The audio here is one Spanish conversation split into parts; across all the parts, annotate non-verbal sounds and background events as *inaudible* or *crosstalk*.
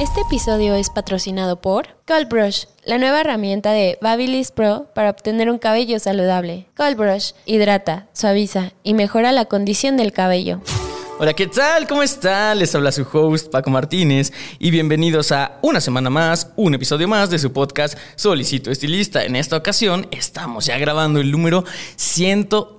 Este episodio es patrocinado por Cold Brush, la nueva herramienta de Babyliss Pro para obtener un cabello saludable. Cold Brush hidrata, suaviza y mejora la condición del cabello. Hola, ¿qué tal? ¿Cómo están? Les habla su host Paco Martínez y bienvenidos a una semana más, un episodio más de su podcast Solicito Estilista. En esta ocasión estamos ya grabando el número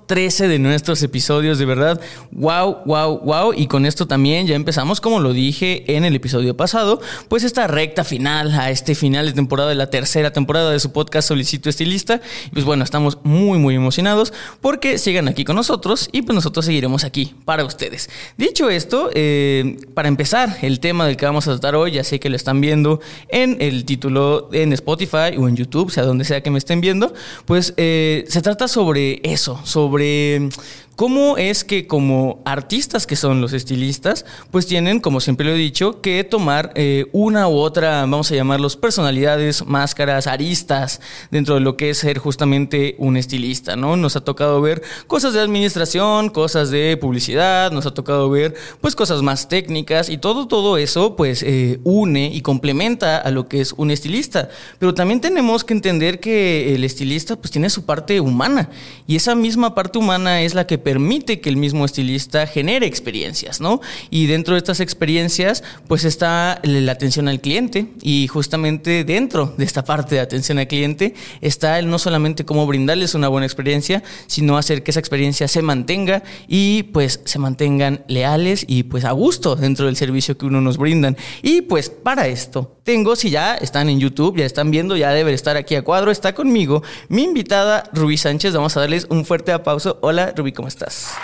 113 de nuestros episodios, de verdad. Wow, wow, wow. Y con esto también ya empezamos, como lo dije en el episodio pasado, pues esta recta final, a este final de temporada de la tercera temporada de su podcast Solicito Estilista. Y pues bueno, estamos muy, muy emocionados porque sigan aquí con nosotros y pues nosotros seguiremos aquí para ustedes. Dicho esto, eh, para empezar, el tema del que vamos a tratar hoy, ya sé que lo están viendo en el título en Spotify o en YouTube, sea donde sea que me estén viendo, pues eh, se trata sobre eso, sobre bli ¿Cómo es que como artistas que son los estilistas, pues tienen, como siempre lo he dicho, que tomar eh, una u otra, vamos a llamarlos personalidades, máscaras, aristas dentro de lo que es ser justamente un estilista, ¿no? Nos ha tocado ver cosas de administración, cosas de publicidad, nos ha tocado ver pues cosas más técnicas y todo, todo eso pues eh, une y complementa a lo que es un estilista. Pero también tenemos que entender que el estilista pues tiene su parte humana y esa misma parte humana es la que permite que el mismo estilista genere experiencias, ¿no? Y dentro de estas experiencias, pues está la atención al cliente y justamente dentro de esta parte de atención al cliente está el no solamente cómo brindarles una buena experiencia, sino hacer que esa experiencia se mantenga y pues se mantengan leales y pues a gusto dentro del servicio que uno nos brindan. Y pues para esto tengo, si ya están en YouTube, ya están viendo, ya debe estar aquí a cuadro, está conmigo mi invitada Rubí Sánchez. Vamos a darles un fuerte aplauso. Hola Rubí, ¿cómo estás? Estás?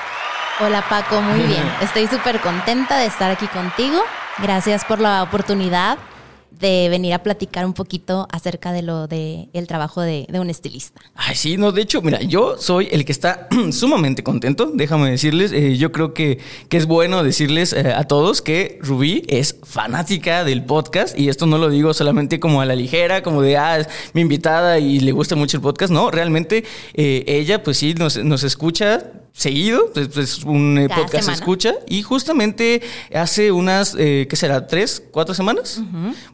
Hola Paco, muy bien. *laughs* Estoy súper contenta de estar aquí contigo. Gracias por la oportunidad de venir a platicar un poquito acerca de lo de el trabajo de, un estilista. Ay, sí, no, de hecho, mira, yo soy el que está *clears throat* sumamente contento, déjame decirles, eh, yo creo que, que, es bueno decirles eh, a todos que Rubí es fanática del podcast y esto no lo digo solamente como a la ligera, como de, ah, es mi invitada y le gusta mucho el podcast, no, realmente eh, ella pues sí nos, nos escucha seguido, pues, pues un eh, podcast se escucha y justamente hace unas, eh, ¿qué será? ¿Tres, cuatro semanas?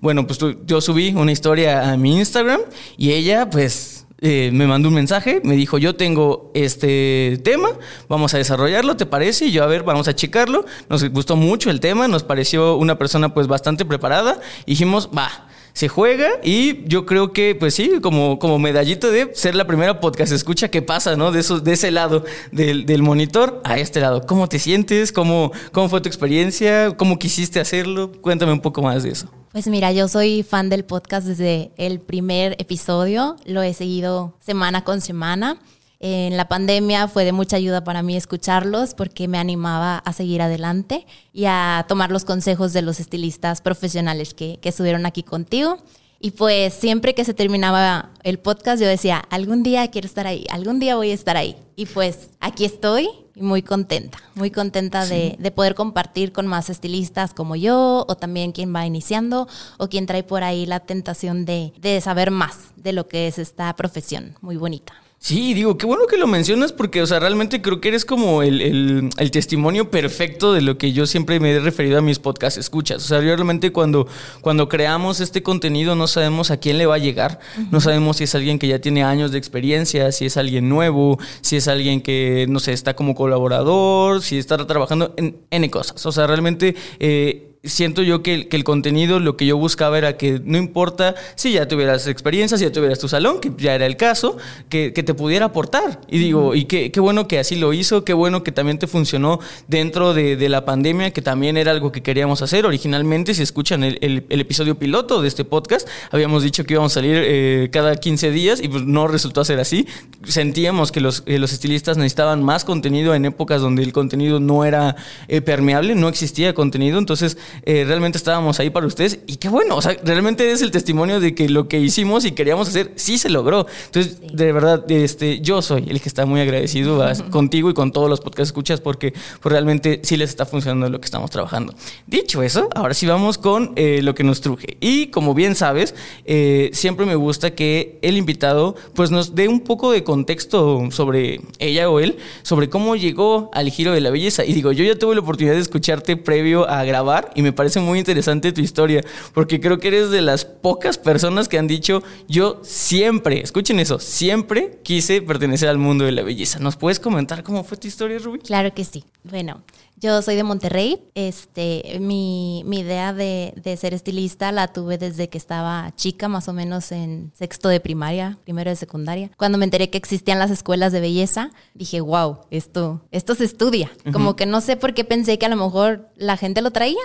Bueno, pues yo subí una historia a mi Instagram y ella pues eh, me mandó un mensaje, me dijo, yo tengo este tema, vamos a desarrollarlo, ¿te parece? Y yo, a ver, vamos a checarlo. Nos gustó mucho el tema, nos pareció una persona pues bastante preparada. dijimos, va, se juega y yo creo que, pues sí, como, como medallito de ser la primera podcast escucha qué pasa, ¿no? De, esos, de ese lado del, del, monitor a este lado. ¿Cómo te sientes? ¿Cómo, ¿Cómo fue tu experiencia? ¿Cómo quisiste hacerlo? Cuéntame un poco más de eso. Pues mira, yo soy fan del podcast desde el primer episodio, lo he seguido semana con semana. En la pandemia fue de mucha ayuda para mí escucharlos porque me animaba a seguir adelante y a tomar los consejos de los estilistas profesionales que, que estuvieron aquí contigo. Y pues siempre que se terminaba el podcast yo decía, algún día quiero estar ahí, algún día voy a estar ahí. Y pues aquí estoy y muy contenta, muy contenta de, de, poder compartir con más estilistas como yo o también quien va iniciando o quien trae por ahí la tentación de, de saber más de lo que es esta profesión muy bonita. Sí, digo, qué bueno que lo mencionas porque, o sea, realmente creo que eres como el, testimonio perfecto de lo que yo siempre me he referido a mis podcasts escuchas. O sea, realmente cuando, cuando creamos este contenido no sabemos a quién le va a llegar, no sabemos si es alguien que ya tiene años de experiencia, si es alguien nuevo, si es alguien que, no sé, está como colaborador, si está trabajando en N cosas. O sea, realmente... Eh, siento yo que, el contenido, lo que yo buscaba era que no importa si ya tuvieras experiencia, si ya tuvieras tu salón, que ya era el caso, que, te pudiera aportar. Y digo, y qué, bueno que así lo hizo, qué bueno que también te funcionó dentro de, la pandemia, que también era algo que queríamos hacer. Originalmente, si escuchan el, episodio piloto de este podcast, habíamos dicho que íbamos a salir eh, cada 15 días y pues no resultó ser así. Sentíamos que los, los estilistas necesitaban más contenido en épocas donde el contenido no era eh, permeable, no existía contenido. Entonces, eh, realmente estábamos ahí para ustedes y qué bueno, o sea, realmente es el testimonio de que lo que hicimos y queríamos hacer sí se logró. Entonces, de verdad, este, yo soy el que está muy agradecido *laughs* contigo y con todos los podcasts que escuchas porque pues, realmente sí les está funcionando lo que estamos trabajando. Dicho eso, ahora sí vamos con eh, lo que nos truje. Y como bien sabes, eh, siempre me gusta que el invitado pues nos dé un poco de contexto sobre ella o él, sobre cómo llegó al giro de la belleza. Y digo, yo ya tuve la oportunidad de escucharte previo a grabar y me parece muy interesante tu historia, porque creo que eres de las pocas personas que han dicho, yo siempre, escuchen eso, siempre quise pertenecer al mundo de la belleza. ¿Nos puedes comentar cómo fue tu historia, Ruby? Claro que sí. Bueno, yo soy de Monterrey. Este, mi, idea de, ser estilista la tuve desde que estaba chica, más o menos en sexto de primaria, primero de secundaria. Cuando me enteré que existían las escuelas de belleza, dije, wow, esto, esto se estudia. Como que no sé por qué pensé que a lo mejor la gente lo traía.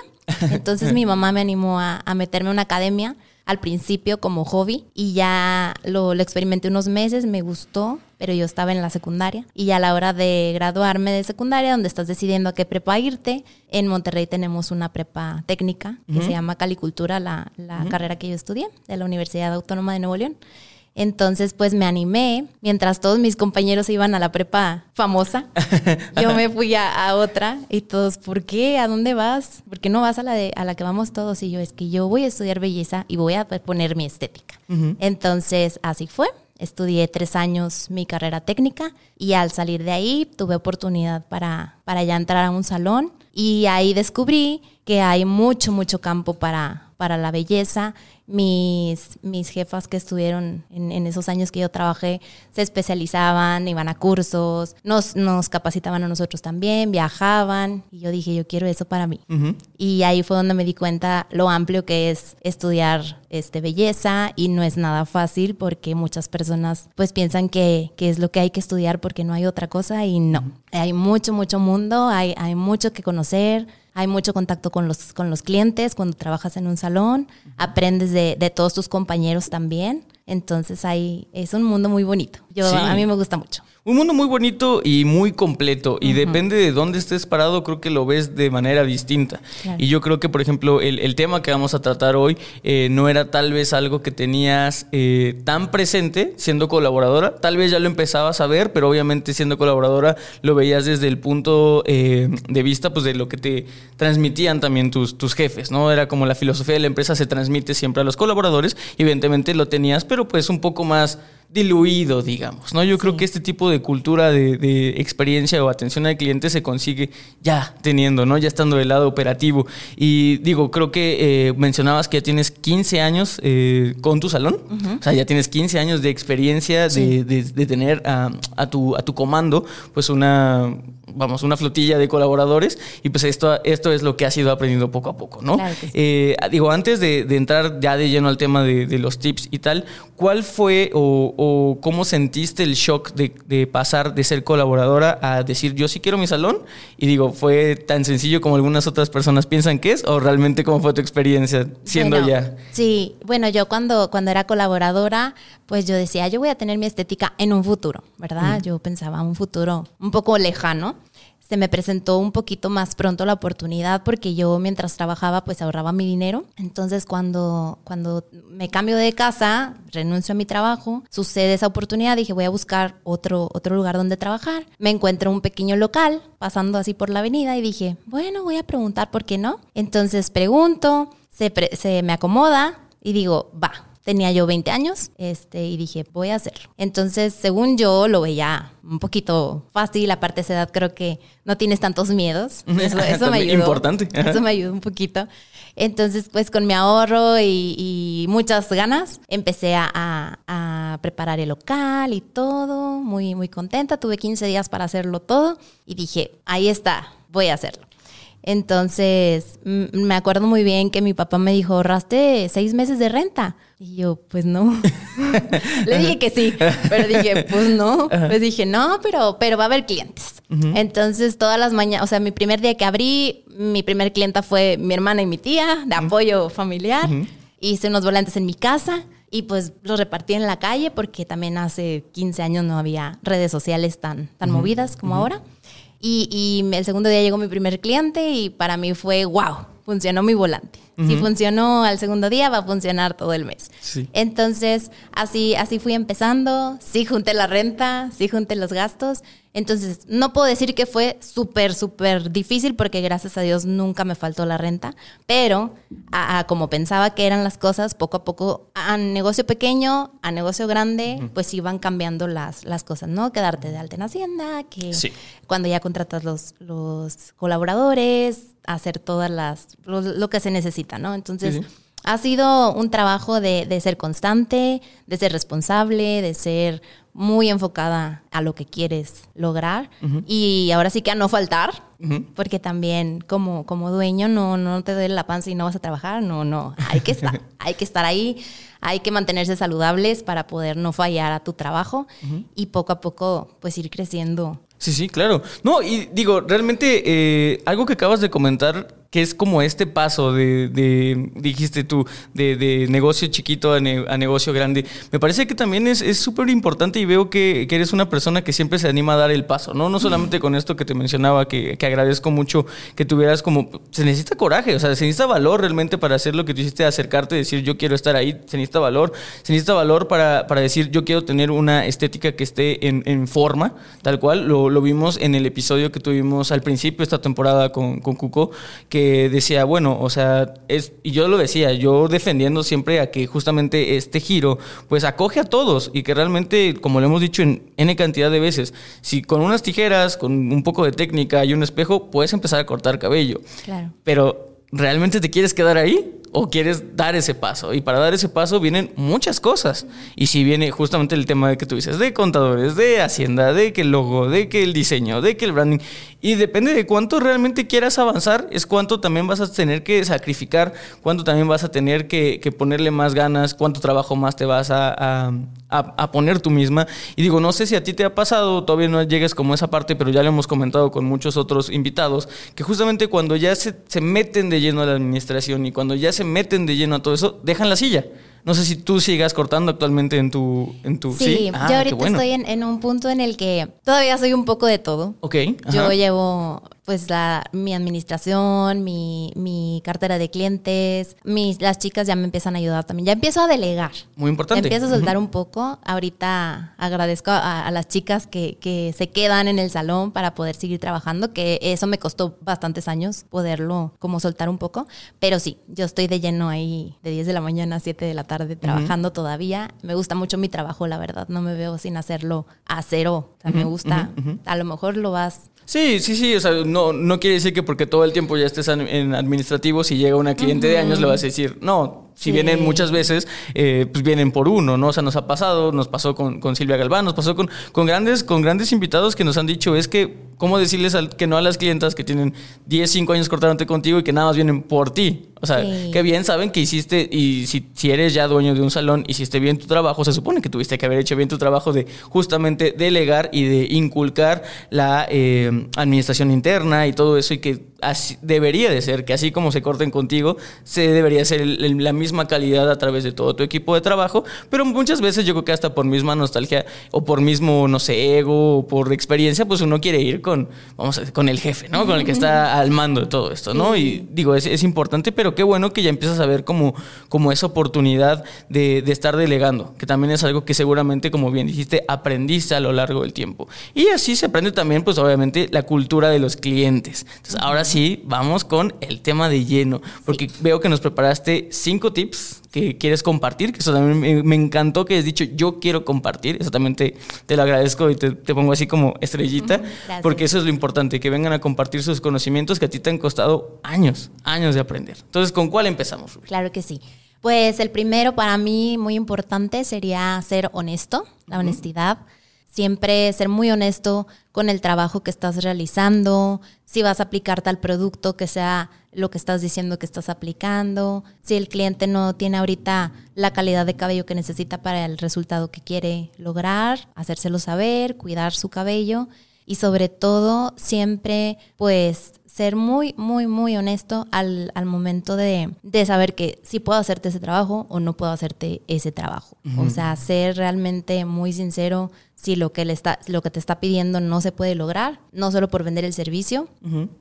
Entonces mi mamá me animó a, a meterme a una academia al principio como hobby y ya lo, experimenté unos meses, me gustó, pero yo estaba en la secundaria y a la hora de graduarme de secundaria, donde estás decidiendo a qué prepa irte, en Monterrey tenemos una prepa técnica que se llama Calicultura, la, carrera que yo estudié de la Universidad Autónoma de Nuevo León. Entonces, pues me animé. Mientras todos mis compañeros iban a la prepa famosa, *laughs* yo me fui a, otra y todos, ¿por qué? ¿A dónde vas? ¿Por qué no vas a la, de, a la que vamos todos? Y yo, es que yo voy a estudiar belleza y voy a poner mi estética. Entonces, así fue. Estudié tres años mi carrera técnica y al salir de ahí tuve oportunidad para, para ya entrar a un salón y ahí descubrí que hay mucho, mucho campo para, para la belleza. Mis, mis jefas que estuvieron en, esos años que yo trabajé se especializaban, iban a cursos, nos, nos capacitaban a nosotros también, viajaban. Y yo dije, yo quiero eso para mí. Y ahí fue donde me di cuenta lo amplio que es estudiar este, belleza. Y no es nada fácil porque muchas personas pues piensan que, que es lo que hay que estudiar porque no hay otra cosa y no. Hay mucho, mucho mundo, hay, hay mucho que conocer hay mucho contacto con los, con los clientes cuando trabajas en un salón, aprendes de, de todos tus compañeros también. Entonces ahí es un mundo muy bonito. Yo, A mí me gusta mucho. Un mundo muy bonito y muy completo. Y depende de dónde estés parado, creo que lo ves de manera distinta. Y yo creo que, por ejemplo, el, tema que vamos a tratar hoy eh, no era tal vez algo que tenías eh, tan presente siendo colaboradora. Tal vez ya lo empezabas a ver, pero obviamente siendo colaboradora lo veías desde el punto eh, de vista pues, de lo que te transmitían también tus, tus jefes. ¿no? Era como la filosofía de la empresa se transmite siempre a los colaboradores. Y evidentemente lo tenías, pero pues un poco más diluido, digamos, ¿no? Yo creo que este tipo de cultura de, experiencia o atención al cliente se consigue ya teniendo, ¿no? Ya estando del lado operativo. Y digo, creo que eh, mencionabas que ya tienes 15 años eh, con tu salón, o sea, ya tienes 15 años de experiencia de, tener a, tu, a tu comando, pues una vamos, una flotilla de colaboradores y pues esto, esto es lo que has ido aprendiendo poco a poco, ¿no? Eh, digo, antes de, entrar ya de lleno al tema de, los tips y tal, ¿cuál fue o, cómo sentiste el shock de, pasar de ser colaboradora a decir yo sí quiero mi salón? Y digo, ¿fue tan sencillo como algunas otras personas piensan que es o realmente cómo fue tu experiencia siendo ya? Sí, bueno, yo cuando, cuando era colaboradora, pues yo decía, yo voy a tener mi estética en un futuro, ¿verdad? Yo pensaba un futuro un poco lejano se me presentó un poquito más pronto la oportunidad porque yo mientras trabajaba pues ahorraba mi dinero. Entonces cuando, cuando me cambio de casa, renuncio a mi trabajo, sucede esa oportunidad, dije voy a buscar otro, otro lugar donde trabajar. Me encuentro un pequeño local pasando así por la avenida y dije, bueno, voy a preguntar por qué no. Entonces pregunto, se, se me acomoda y digo, va, tenía yo 20 años este, y dije, voy a hacerlo. Entonces, según yo, lo veía un poquito fácil. Aparte de esa edad, creo que no tienes tantos miedos. *laughs* Eso, me ayudó. Importante. Eso me ayudó un poquito. Entonces, pues con mi ahorro y, muchas ganas, empecé a, a, preparar el local y todo. Muy, muy contenta. Tuve 15 días para hacerlo todo y dije, ahí está, voy a hacerlo. Entonces, me acuerdo muy bien que mi papá me dijo, ahorraste seis meses de renta. Y yo, pues no. *laughs* Le dije que sí, pero dije, pues no. Le dije, no, pero, pero va a haber clientes. Entonces, todas las mañanas, o sea, mi primer día que abrí, mi primer clienta fue mi hermana y mi tía, de apoyo familiar. Hice unos volantes en mi casa y pues los repartí en la calle porque también hace 15 años no había redes sociales tan, tan movidas como ahora. Y, y, el segundo día llegó mi primer cliente y para mí fue wow. funcionó mi volante. Si funcionó al segundo día, va a funcionar todo el mes. Sí. Entonces, así, así fui empezando, sí junté la renta, sí junté los gastos. Entonces, no puedo decir que fue súper, súper difícil porque gracias a Dios nunca me faltó la renta, pero a, a como pensaba que eran las cosas, poco a poco, a negocio pequeño, a negocio grande, pues iban cambiando las, las cosas, ¿no? Quedarte de alta en Hacienda, que Sí. cuando ya contratas los, los colaboradores, hacer todas las, lo, lo que se necesita, ¿no? Entonces. Ha sido un trabajo de, de ser constante, de ser responsable, de ser muy enfocada a lo que quieres lograr. Y ahora sí que a no faltar, porque también como, como dueño no, no te duele la panza y no vas a trabajar, no, no, hay que estar, *laughs* hay que estar ahí, hay que mantenerse saludables para poder no fallar a tu trabajo y poco a poco pues ir creciendo. Sí, sí, claro. No, y digo, realmente eh, algo que acabas de comentar, que es como este paso de, de dijiste tú, de, de negocio chiquito a, ne- a negocio grande, me parece que también es es súper importante y veo que, que eres una persona que siempre se anima a dar el paso, ¿no? No solamente con esto que te mencionaba, que, que agradezco mucho que tuvieras como, se necesita coraje, o sea, se necesita valor realmente para hacer lo que tú hiciste, acercarte, decir yo quiero estar ahí, se necesita valor, se necesita valor para, para decir yo quiero tener una estética que esté en, en forma, tal cual, lo, lo vimos en el episodio que tuvimos al principio esta temporada con, con Cuco, que decía, bueno, o sea, es, y yo lo decía, yo defendiendo siempre a que justamente este giro, pues acoge a todos y que realmente, como lo hemos dicho en N cantidad de veces, si con unas tijeras, con un poco de técnica y un espejo, puedes empezar a cortar cabello. Claro. Pero, ¿realmente te quieres quedar ahí? ¿O quieres dar ese paso? Y para dar ese paso vienen muchas cosas. Y si viene justamente el tema de que tú dices, de contadores, de hacienda, de que el logo, de que el diseño, de que el branding. Y depende de cuánto realmente quieras avanzar, es cuánto también vas a tener que sacrificar, cuánto también vas a tener que, que ponerle más ganas, cuánto trabajo más te vas a, a- a- a poner tú misma. Y digo, no sé si a ti te ha pasado, todavía no llegues como a esa parte, pero ya lo hemos comentado con muchos otros invitados, que justamente cuando ya se, se meten de lleno a la administración y cuando ya se meten de lleno a todo eso, dejan la silla. No sé si tú sigas cortando actualmente en tu... En tu Sí, Ah, yo ahorita bueno. estoy en, en un punto en el que todavía soy un poco de todo. Ok. Yo llevo pues la, mi administración, mi, mi cartera de clientes, mis, las chicas ya me empiezan a ayudar también. Ya empiezo a delegar. Muy importante. Empiezo a soltar un poco. Ahorita agradezco a, a las chicas que, que se quedan en el salón para poder seguir trabajando, que eso me costó bastantes años poderlo como soltar un poco. Pero sí, yo estoy de lleno ahí de 10 de la mañana a 7 de la tarde trabajando todavía. Me gusta mucho mi trabajo, la verdad. No me veo sin hacerlo a cero. O sea, me gusta. A lo mejor lo vas Sí, sí, sí, o sea, no, no quiere decir que porque todo el tiempo ya estés en, administrativo, si llega una cliente de años le vas a decir, no, si Sí. vienen muchas veces, eh, pues vienen por uno, ¿no? O sea, nos ha pasado, nos pasó con, con Silvia Galván, nos pasó con, con, grandes, con grandes invitados que nos han dicho, es que, ¿cómo decirles al- que no a las clientas que tienen 10, 5 años cortándote contigo y que nada más vienen por ti? O sea, Sí. que bien saben que hiciste, y si, si eres ya dueño de un salón, hiciste bien tu trabajo, se supone que tuviste que haber hecho bien tu trabajo de justamente delegar y de inculcar la eh, administración interna y todo eso, y que así debería de ser, que así como se corten contigo, se debería ser el- el- la misma calidad a través de todo tu equipo de trabajo, pero muchas veces yo creo que hasta por misma nostalgia o por mismo, no sé, ego o por experiencia, pues uno quiere ir con, vamos a con el jefe, ¿no? Con el que está al mando de todo esto, ¿no? Y digo, es, es importante, pero qué bueno que ya empiezas a ver como, como esa oportunidad de, de estar delegando, que también es algo que seguramente, como bien dijiste, aprendiste a lo largo del tiempo. Y así se aprende también, pues obviamente, la cultura de los clientes. Entonces, ahora sí, vamos con el tema de lleno, porque veo que nos preparaste cinco tips que quieres compartir, que eso también me, me encantó que has dicho, yo quiero compartir, eso también te, te lo agradezco y te, te pongo así como estrellita, gracias. porque eso es lo importante, que vengan a compartir sus conocimientos que a ti te han costado años, años de aprender. Entonces, ¿con cuál empezamos? Rubí? Claro que sí. Pues el primero para mí muy importante sería ser honesto, la honestidad. Siempre ser muy honesto con el trabajo que estás realizando, si vas a aplicar tal producto que sea lo que estás diciendo que estás aplicando, si el cliente no tiene ahorita la calidad de cabello que necesita para el resultado que quiere lograr, hacérselo saber, cuidar su cabello y sobre todo siempre pues ser muy, muy, muy honesto al, al momento de, de, saber que sí puedo hacerte ese trabajo o no puedo hacerte ese trabajo. O sea, ser realmente muy sincero si lo que, le está, lo que te está pidiendo no se puede lograr, no solo por vender el servicio,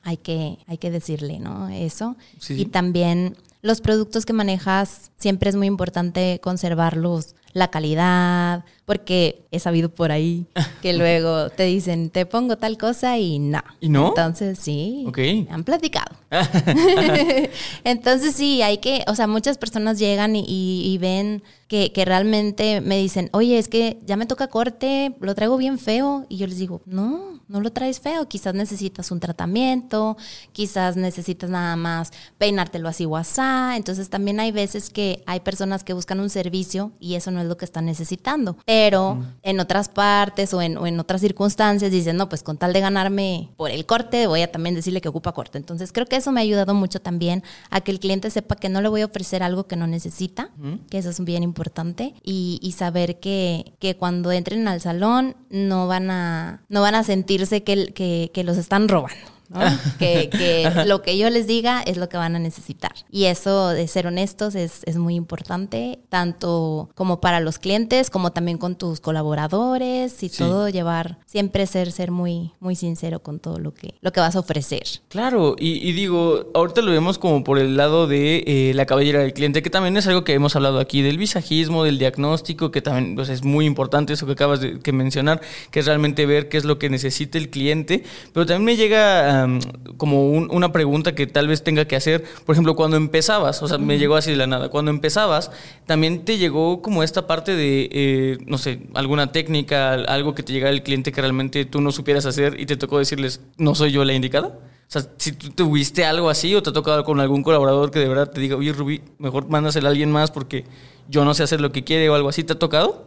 hay, que, hay que decirle, ¿no? Eso. Y también los productos que manejas, siempre es muy importante conservarlos, la calidad, porque he sabido por ahí que *laughs* luego te dicen, te pongo tal cosa y no. ¿Y no? Entonces sí, han platicado. *laughs* *laughs* Entonces sí, hay que, o sea, muchas personas llegan y, ven que, que, realmente me dicen, oye, es que ya me toca corte, lo traigo bien feo. Y yo les digo, no, no lo traes feo, quizás necesitas un tratamiento, quizás necesitas nada más peinártelo así o. Entonces también hay veces que hay personas que buscan un servicio y eso no es lo que están necesitando. Pero en otras partes o en, o en otras circunstancias dicen, no, pues con tal de ganarme por el corte, voy a también decirle que ocupa corte. Entonces creo que eso me ha ayudado mucho también a que el cliente sepa que no le voy a ofrecer algo que no necesita, que eso es bien importante, y, y saber que, que, cuando entren al salón no van a, no van a sentirse que, que, que los están robando. Que, *laughs* lo que yo les diga es lo que van a necesitar. Y eso de ser honestos es, es, muy importante, tanto como para los clientes, como también con tus colaboradores y todo, llevar, siempre ser, ser muy, muy sincero con todo lo que, lo que vas a ofrecer. Claro, y, digo, ahorita lo vemos como por el lado de eh, la cabellera del cliente, que también es algo que hemos hablado aquí, del visajismo, del diagnóstico, que también pues, es muy importante eso que acabas de mencionar, que es realmente ver qué es lo que necesita el cliente, pero también me llega a como una pregunta que tal vez tenga que hacer. Por ejemplo, cuando empezabas, o sea, me llegó así de la nada. Cuando empezabas, también te llegó como esta parte de, eh, no sé, alguna técnica, algo que te llegara el cliente que realmente tú no supieras hacer y te tocó decirles, no soy yo la indicada. O sea, si tú tuviste algo así o te ha tocado con algún colaborador que de verdad te diga, oye, Rubí, mejor mándaselo a alguien más porque yo no sé hacer lo que quiere o algo así, ¿te ha tocado?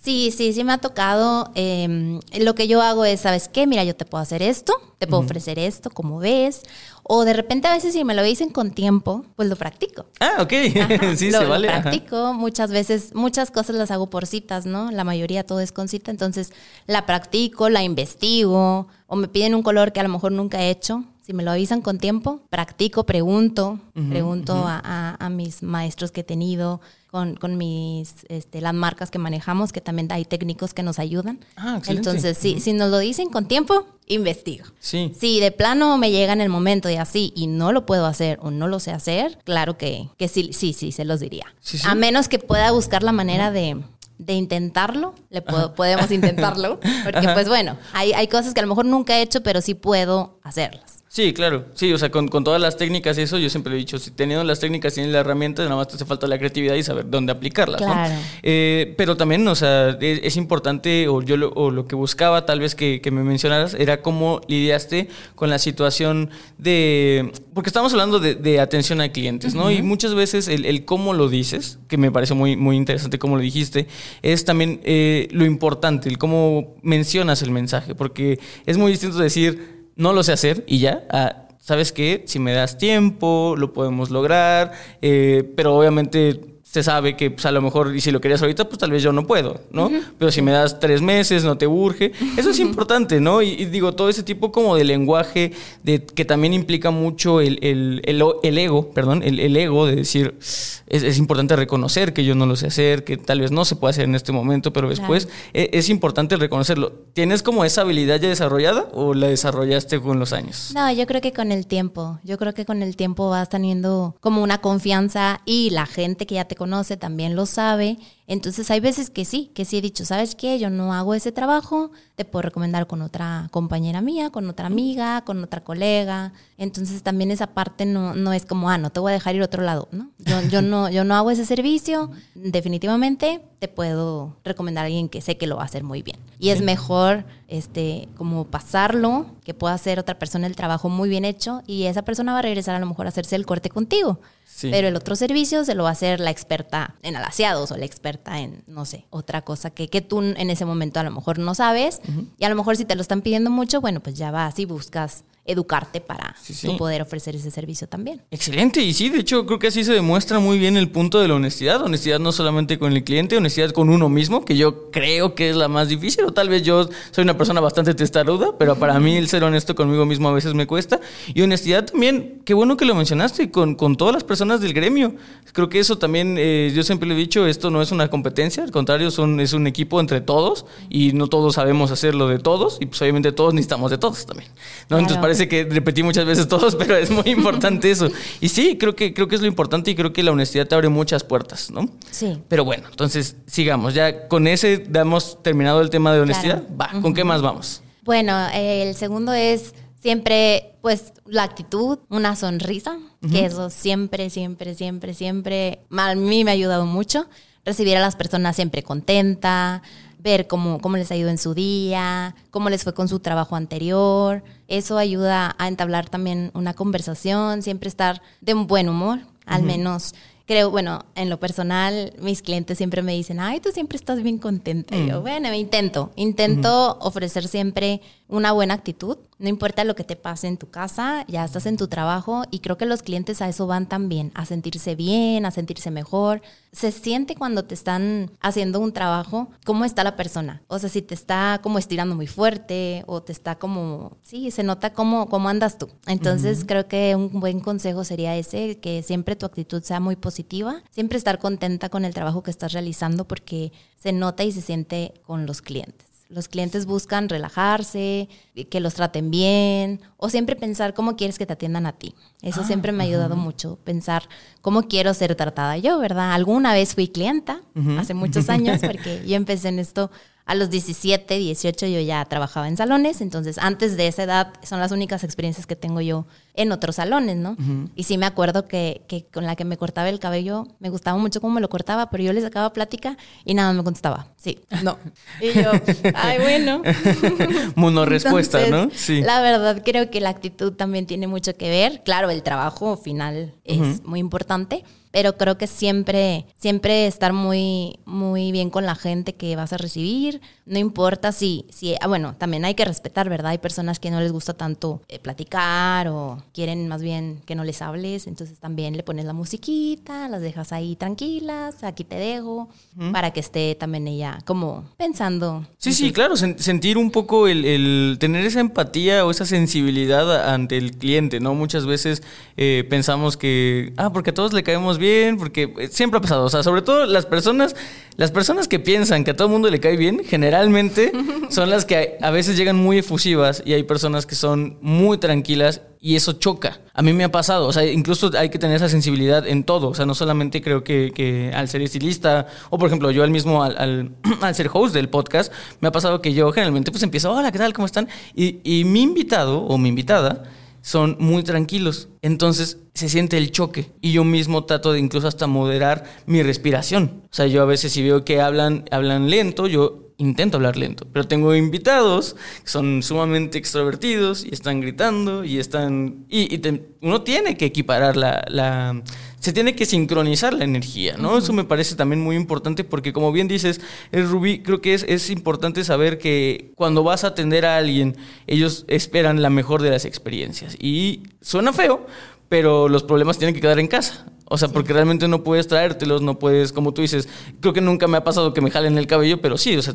Sí, sí, sí me ha tocado. Em, lo que yo hago es, ¿sabes qué? Mira, yo te puedo hacer esto, te puedo ofrecer esto, como ves. O de repente a veces si me lo dicen con tiempo, pues lo practico. Ah, ok. *laughs* sí, se vale. Lo practico. Muchas veces, muchas cosas las hago por citas, ¿no? La mayoría todo es con cita. Entonces la practico, la investigo. O me piden un color que a lo mejor nunca he hecho. Si me lo avisan con tiempo, practico, pregunto, pregunto a, a, mis maestros que he tenido, con, con mis, este, las marcas que manejamos, que también hay técnicos que nos ayudan. Ah, Entonces, sí, si nos lo dicen con tiempo, investigo. Sí. Si de plano me llega en el momento y así y no lo puedo hacer o no lo sé hacer, claro que, que sí, sí, sí, se los diría. A menos que pueda buscar la manera de, de intentarlo, le podemos intentarlo, porque pues bueno, hay, hay cosas que a lo mejor nunca he hecho, pero sí puedo hacerlas. Sí, claro. Sí, o sea, con, todas las técnicas y eso, yo siempre lo he dicho, si teniendo las técnicas, tienes la herramienta, nada más te hace falta la creatividad y saber dónde aplicarlas. Claro. Eh, pero también, o sea, es, importante, o yo lo, o lo que buscaba tal vez que, me mencionaras, era cómo lidiaste con la situación de... Porque estamos hablando de, atención a clientes, ¿no? Y muchas veces el, cómo lo dices, que me parece muy, muy interesante cómo lo dijiste, es también eh, lo importante, el cómo mencionas el mensaje, porque es muy distinto decir no lo sé hacer y ya. Ah, ¿Sabes qué? Si me das tiempo, lo podemos lograr, eh, pero obviamente se sabe que pues, a lo mejor, y si lo querías ahorita, pues tal vez yo no puedo, ¿no? Pero si me das tres meses, no te urge. Eso es importante, ¿no? Y, digo, todo ese tipo como de lenguaje de, que también implica mucho el, el, el, ego, perdón, el, ego de decir, es, es, importante reconocer que yo no lo sé hacer, que tal vez no se puede hacer en este momento, pero después e, es, importante reconocerlo. ¿Tienes como esa habilidad ya desarrollada o la desarrollaste con los años? No, yo creo que con el tiempo. Yo creo que con el tiempo vas teniendo como una confianza y la gente que ya te conoce también lo sabe entonces hay veces que sí, que sí he dicho, ¿sabes qué? Yo no hago ese trabajo, te puedo recomendar con otra compañera mía, con otra amiga, con otra colega. Entonces también esa parte no, no es como, ah, no te voy a dejar ir a otro lado, ¿no? Yo, yo no, yo no hago ese servicio, definitivamente te puedo recomendar a alguien que sé que lo va a hacer muy bien. Y es mejor este, como pasarlo, que pueda hacer otra persona el trabajo muy bien hecho y esa persona va a regresar a lo mejor a hacerse el corte contigo. Pero el otro servicio se lo va a hacer la experta en alaciados o la experta en, no sé, otra cosa que, que tú en ese momento a lo mejor no sabes. Y a lo mejor si te lo están pidiendo mucho, bueno, pues ya vas y buscas educarte para Sí, sí. poder ofrecer ese servicio también. Excelente, y sí, de hecho creo que así se demuestra muy bien el punto de la honestidad. Honestidad no solamente con el cliente, honestidad con uno mismo, que yo creo que es la más difícil, o tal vez yo soy una persona bastante testaruda, pero para mí el ser honesto conmigo mismo a veces me cuesta. Y honestidad también, qué bueno que lo mencionaste, con, con todas las personas del gremio. Creo que eso también, eh, yo siempre le he dicho, esto no es una competencia, al contrario, son, es un equipo entre todos y no todos sabemos hacerlo de todos y pues obviamente todos necesitamos de todos también. ¿no? Entonces Claro. Parece que repetí muchas veces todos, pero es muy importante eso. Y sí, creo que, creo que es lo importante y creo que la honestidad te abre muchas puertas, ¿no? Sí. Pero bueno, entonces sigamos. Ya con ese damos terminado el tema de honestidad. Claro. Va, ¿con qué más vamos? Bueno, eh, el segundo es siempre, pues, la actitud, una sonrisa, que eso siempre, siempre, siempre, siempre, a mí me ha ayudado mucho. Recibir a las personas siempre contenta, ver cómo, cómo les ha ido en su día, cómo les fue con su trabajo anterior. Eso ayuda a entablar también una conversación, siempre estar de un buen humor, al menos creo, bueno, en lo personal, mis clientes siempre me dicen, ay, tú siempre estás bien contenta. Y yo, bueno, intento, intento ofrecer siempre una buena actitud. No importa lo que te pase en tu casa, ya estás en tu trabajo y creo que los clientes a eso van también, a sentirse bien, a sentirse mejor. Se siente cuando te están haciendo un trabajo, cómo está la persona. O sea, si te está como estirando muy fuerte o te está como, sí, se nota cómo, cómo andas tú. Entonces creo que un buen consejo sería ese, que siempre tu actitud sea muy positiva, siempre estar contenta con el trabajo que estás realizando porque se nota y se siente con los clientes. Los clientes buscan relajarse, que los traten bien o siempre pensar cómo quieres que te atiendan a ti. Eso siempre me ha ayudado mucho, pensar cómo quiero ser tratada yo, ¿verdad? Alguna vez fui clienta, hace muchos años, porque yo empecé en esto a los 17, 18 yo ya trabajaba en salones, entonces antes de esa edad son las únicas experiencias que tengo yo en otros salones, ¿no? Y sí me acuerdo que, que con la que me cortaba el cabello me gustaba mucho cómo me lo cortaba, pero yo le sacaba plática y nada, me contestaba, sí, no. *laughs* Y yo, ay, bueno. *laughs* Monorespuesta, ¿no? Sí. La verdad creo que la actitud también tiene mucho que ver. Claro, el trabajo final es muy importante, pero creo que siempre, siempre estar muy, muy bien con la gente que vas a recibir. No importa si, si, ah, bueno, también hay que respetar, ¿verdad? Hay personas que no les gusta tanto eh, platicar o quieren más bien que no les hables, entonces también le pones la musiquita, las dejas ahí tranquilas, aquí te dejo, para que esté también ella como pensando. Sí, sí, claro, sen- sentir un poco el, el tener esa empatía o esa sensibilidad ante el cliente, ¿no? Muchas veces eh, pensamos que, ah, porque a todos le caemos bien, porque eh, siempre ha pasado, o sea, sobre todo las personas, las personas que piensan que a todo el mundo le cae bien, generalmente *laughs* son las que a, a veces llegan muy efusivas y hay personas que son muy tranquilas y eso choca. A mí me ha pasado, o sea, incluso hay que tener esa sensibilidad en todo, o sea, no solamente creo que, que al ser estilista, o por ejemplo, yo al mismo, al, al, *clears throat* al ser host del podcast, me ha pasado que yo generalmente pues empiezo, hola, ¿qué tal? ¿Cómo están? Y, y mi invitado o mi invitada son muy tranquilos, entonces se siente el choque. Y yo mismo trato de incluso hasta moderar mi respiración. O sea, yo a veces si veo que hablan, hablan lento, yo intento hablar lento, pero tengo invitados que son sumamente extrovertidos y están gritando y están... Y, y te- uno tiene que equiparar la, la- Se tiene que sincronizar la energía, ¿no? Eso me parece también muy importante porque como bien dices, eh, Rubí, creo que es, es importante saber que cuando vas a atender a alguien, ellos esperan la mejor de las experiencias. Y suena feo, pero los problemas tienen que quedar en casa. O sea, porque realmente no puedes traértelos, no puedes, como tú dices, creo que nunca me ha pasado que me jalen el cabello, pero sí, o sea,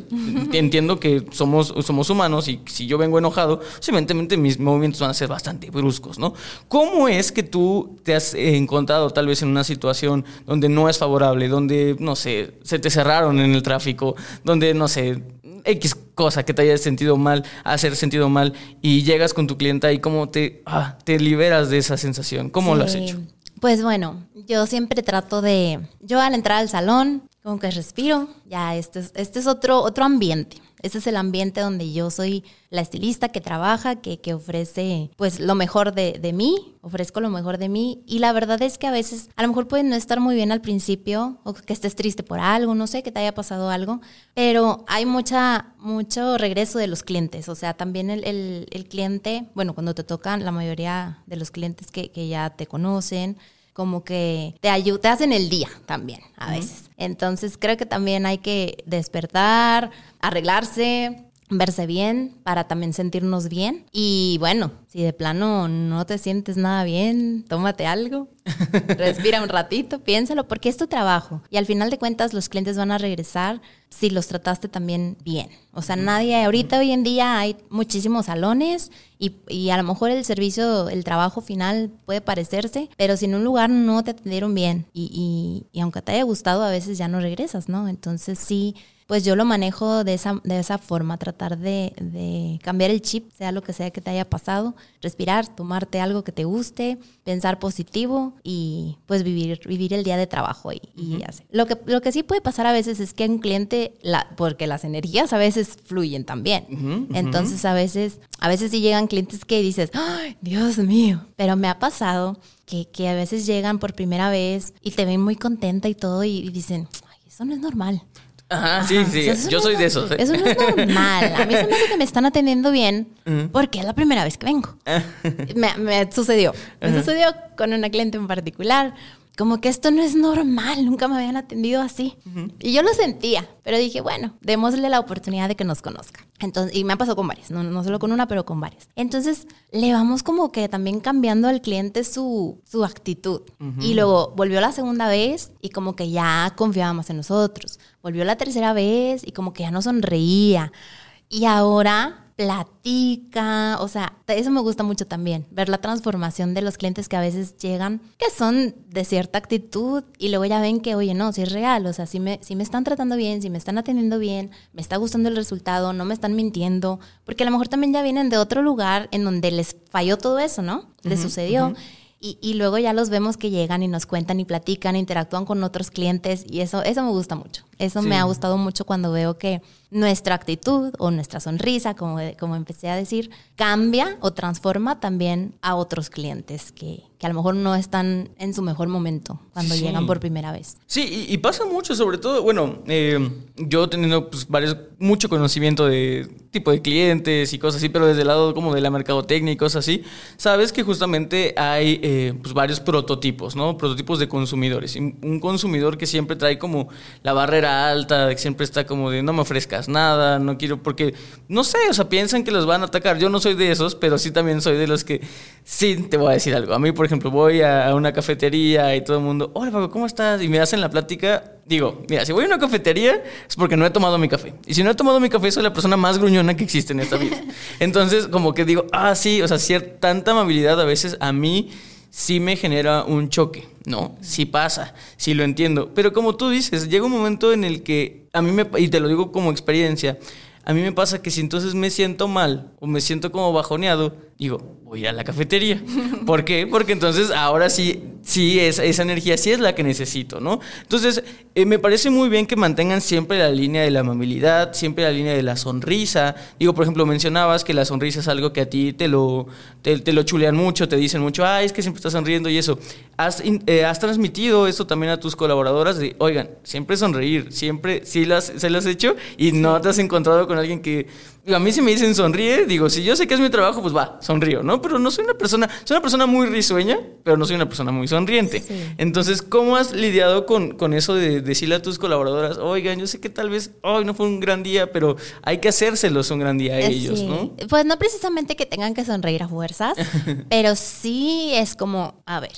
entiendo que somos, somos humanos y si yo vengo enojado, evidentemente mis movimientos van a ser bastante bruscos, ¿no? ¿Cómo es que tú te has encontrado tal vez en una situación donde no es favorable, donde, no sé, se te cerraron en el tráfico, donde, no sé, X cosa que te haya sentido mal, hacer sentido mal y llegas con tu clienta y cómo te, ah, te liberas de esa sensación? ¿Cómo lo has hecho? Pues bueno, yo siempre trato de, yo al entrar al salón, como que respiro, ya este es, este es otro, otro ambiente. Este es el ambiente donde yo soy la estilista que trabaja, que, que ofrece pues lo mejor de, de mí, ofrezco lo mejor de mí. Y la verdad es que a veces a lo mejor puede no estar muy bien al principio o que estés triste por algo, no sé, que te haya pasado algo, pero hay mucha, mucho regreso de los clientes. O sea, también el, el- el cliente, bueno, cuando te tocan la mayoría de los clientes que, que ya te conocen, como que te ayudan, te hacen el día también a veces. Entonces creo que también hay que despertar, arreglarse, verse bien, para también sentirnos bien. Y bueno, si de plano no te sientes nada bien, tómate algo, *laughs* respira un ratito, piénsalo, porque es tu trabajo. Y al final de cuentas los clientes van a regresar si los trataste también bien. O sea, nadie, ahorita hoy en día hay muchísimos salones y, y, a lo mejor el servicio, el trabajo final puede parecerse, pero si en un lugar no te atendieron bien y, y, y aunque te haya gustado, a veces ya no regresas, ¿no? Entonces sí pues yo lo manejo de esa, de esa forma, tratar de, de, cambiar el chip, sea lo que sea que te haya pasado, respirar, tomarte algo que te guste, pensar positivo y pues vivir, vivir el día de trabajo. Y, y así. Lo, que, lo que sí puede pasar a veces es que un cliente, la, porque las energías a veces fluyen también. Uh -huh, uh -huh. Entonces a veces, a veces sí llegan clientes que dices, ¡ay, Dios mío! Pero me ha pasado que, que a veces llegan por primera vez y te ven muy contenta y todo y, y dicen, ay, eso no es normal. Ajá, sí, sí. O sea, yo soy de esos. Eso no es normal. A mí se me hace que me están atendiendo bien porque es la primera vez que vengo. *laughs* me, me, sucedió. Me sucedió con una cliente en particular. Como que esto no es normal, nunca me habían atendido así. Y yo lo sentía, pero dije, bueno, démosle la oportunidad de que nos conozca. Entonces, y me ha pasado con varias, no, no solo con una, pero con varias. Entonces, le vamos como que también cambiando al cliente su, su actitud. Y luego volvió la segunda vez y como que ya confiaba más en nosotros. Volvió la tercera vez y como que ya no sonreía. Y ahora platica, o sea, eso me gusta mucho también, ver la transformación de los clientes que a veces llegan, que son de cierta actitud y luego ya ven que, oye, no, si es real, o sea, si me, si me están tratando bien, si me están atendiendo bien, me está gustando el resultado, no me están mintiendo, porque a lo mejor también ya vienen de otro lugar en donde les falló todo eso, ¿no? Les sucedió. Uh -huh. Y, y, luego ya los vemos que llegan y nos cuentan y platican, interactúan con otros clientes y eso, eso me gusta mucho. Eso sí. me ha gustado mucho cuando veo que nuestra actitud o nuestra sonrisa, como, como empecé a decir, cambia o transforma también a otros clientes que, que a lo mejor no están en su mejor momento cuando sí. llegan por primera vez. Sí, y, y pasa mucho, sobre todo, bueno, eh, yo teniendo pues, varios, mucho conocimiento de tipo de clientes y cosas así, pero desde el lado como de la mercadotecnia y cosas así, sabes que justamente hay eh, pues, varios prototipos, ¿no? Prototipos de consumidores. Un consumidor que siempre trae como la barrera alta, que siempre está como de no me ofrezcas nada, no quiero, porque no sé, o sea, piensan que los van a atacar. Yo no soy de esos, pero sí también soy de los que, sí, te voy a decir algo. A mí, por ejemplo, voy a una cafetería y todo el mundo, hola Paco, ¿cómo estás? Y me hacen la plática. Digo, mira, si voy a una cafetería es porque no he tomado mi café. Y si no he tomado mi café, soy la persona más gruñona que existe en esta vida. *laughs* Entonces, como que digo, ah, sí, o sea, cierta, tanta amabilidad a veces a mí sí me genera un choque, ¿no? Sí pasa, sí lo entiendo. Pero como tú dices, llega un momento en el que a mí me, y te lo digo como experiencia, a mí me pasa que si entonces me siento mal o me siento como bajoneado, digo, voy a la cafetería. ¿Por qué? Porque entonces ahora sí, sí, es, esa energía sí es la que necesito, ¿no? Entonces, eh, me parece muy bien que mantengan siempre la línea de la amabilidad, siempre la línea de la sonrisa. Digo, por ejemplo, mencionabas que la sonrisa es algo que a ti te lo, te, lo chulean mucho, te dicen mucho, ay, es que siempre estás sonriendo y eso. ¿Has, eh, has transmitido esto también a tus colaboradoras? De, oigan, siempre sonreír, siempre, sí las, se lo has hecho y no te has encontrado con alguien que a mí si me dicen sonríe, digo, si yo sé que es mi trabajo, pues va, sonrío, ¿no? Pero no soy una persona, soy una persona muy risueña, pero no soy una persona muy sonriente. Sí. Entonces, ¿cómo has lidiado con, con eso de decirle a tus colaboradoras, oigan, yo sé que tal vez hoy no fue un gran día, pero hay que hacérselos un gran día a ellos, sí. ¿no? Pues no precisamente que tengan que sonreír a fuerzas, *laughs* pero sí es como, a ver,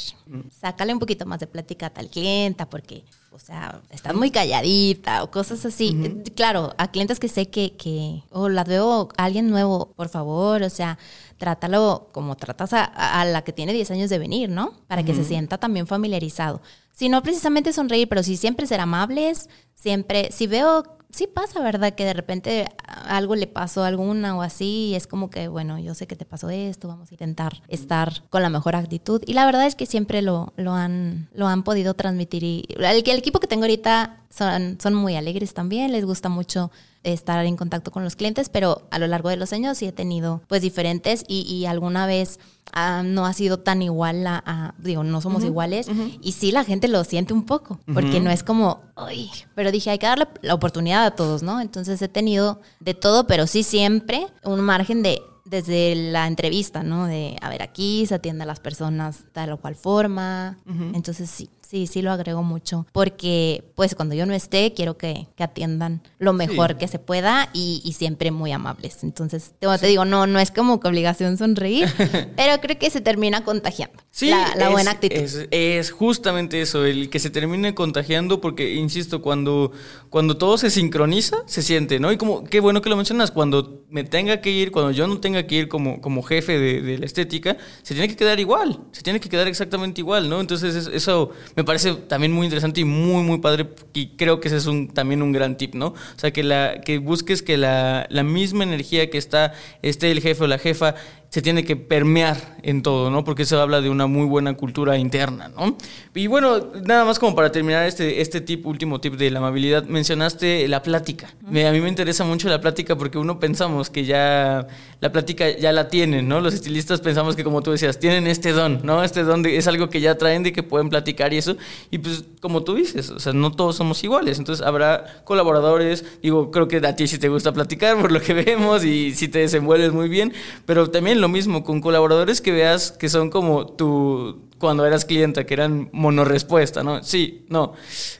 sácale un poquito más de plática a tal clienta, porque o sea, estás muy calladita o cosas así. Uh -huh. Claro, a clientes que sé que, que o oh, las veo a alguien nuevo, por favor, o sea, trátalo como tratas a, a la que tiene 10 años de venir, ¿no? Para uh -huh. que se sienta también familiarizado. Si no precisamente sonreír, pero sí siempre ser amables, siempre, si veo sí pasa, ¿verdad? Que de repente algo le pasó a alguna o así, y es como que, bueno, yo sé que te pasó esto, vamos a intentar estar con la mejor actitud. Y la verdad es que siempre lo, lo, han, lo han podido transmitir. Y el, el equipo que tengo ahorita son, son muy alegres también, les gusta mucho estar en contacto con los clientes, pero a lo largo de los años sí he tenido pues diferentes y, y alguna vez uh, no ha sido tan igual a, a digo, no somos uh -huh, iguales uh -huh. y sí la gente lo siente un poco, porque -huh. no es como, ay, pero dije, hay que darle la oportunidad a todos, ¿no? Entonces he tenido de todo, pero sí siempre un margen de desde la entrevista, ¿no? De, a ver, aquí se atiende a las personas de tal o cual forma. Entonces, sí, sí, sí lo agrego mucho, porque pues cuando yo no esté, quiero que, que atiendan lo mejor que se pueda y, y, siempre muy amables. Entonces, te, te, digo, no, no es como que obligación sonreír, *laughs* pero creo que se termina contagiando sí, la, la es, buena actitud. Es, es, justamente eso, el que se termine contagiando, porque, insisto, cuando, cuando todo se sincroniza, se siente, ¿no? Y como, qué bueno que lo mencionas, cuando me tenga que ir, cuando yo no tenga que ir como, como jefe de, de la estética, se tiene que quedar igual, se tiene que quedar exactamente igual, ¿no? Entonces, eso me parece también muy interesante y muy, muy padre y creo que ese es un, también un gran tip, ¿no? O sea, que, la, que busques que la, la misma energía que está, esté el jefe o la jefa, se tiene que permear en todo, ¿no? Porque eso habla de una muy buena cultura interna, ¿no? Y bueno, nada más como para terminar este, este tip, último tip de la amabilidad, mencionaste la plática. Me, a mí me interesa mucho la plática porque uno pensamos que ya la plática ya la tienen, ¿no? Los estilistas pensamos que como tú decías, tienen este don, ¿no? Este don de, es algo que ya traen de que pueden platicar y eso. Y pues como tú dices, o sea, no todos somos iguales. Entonces habrá colaboradores, digo, creo que a ti sí te gusta platicar por lo que vemos y si te desenvuelves muy bien, pero también lo mismo con colaboradores que veas que son como tu cuando eras clienta, que eran monorespuesta, ¿no? Sí, no.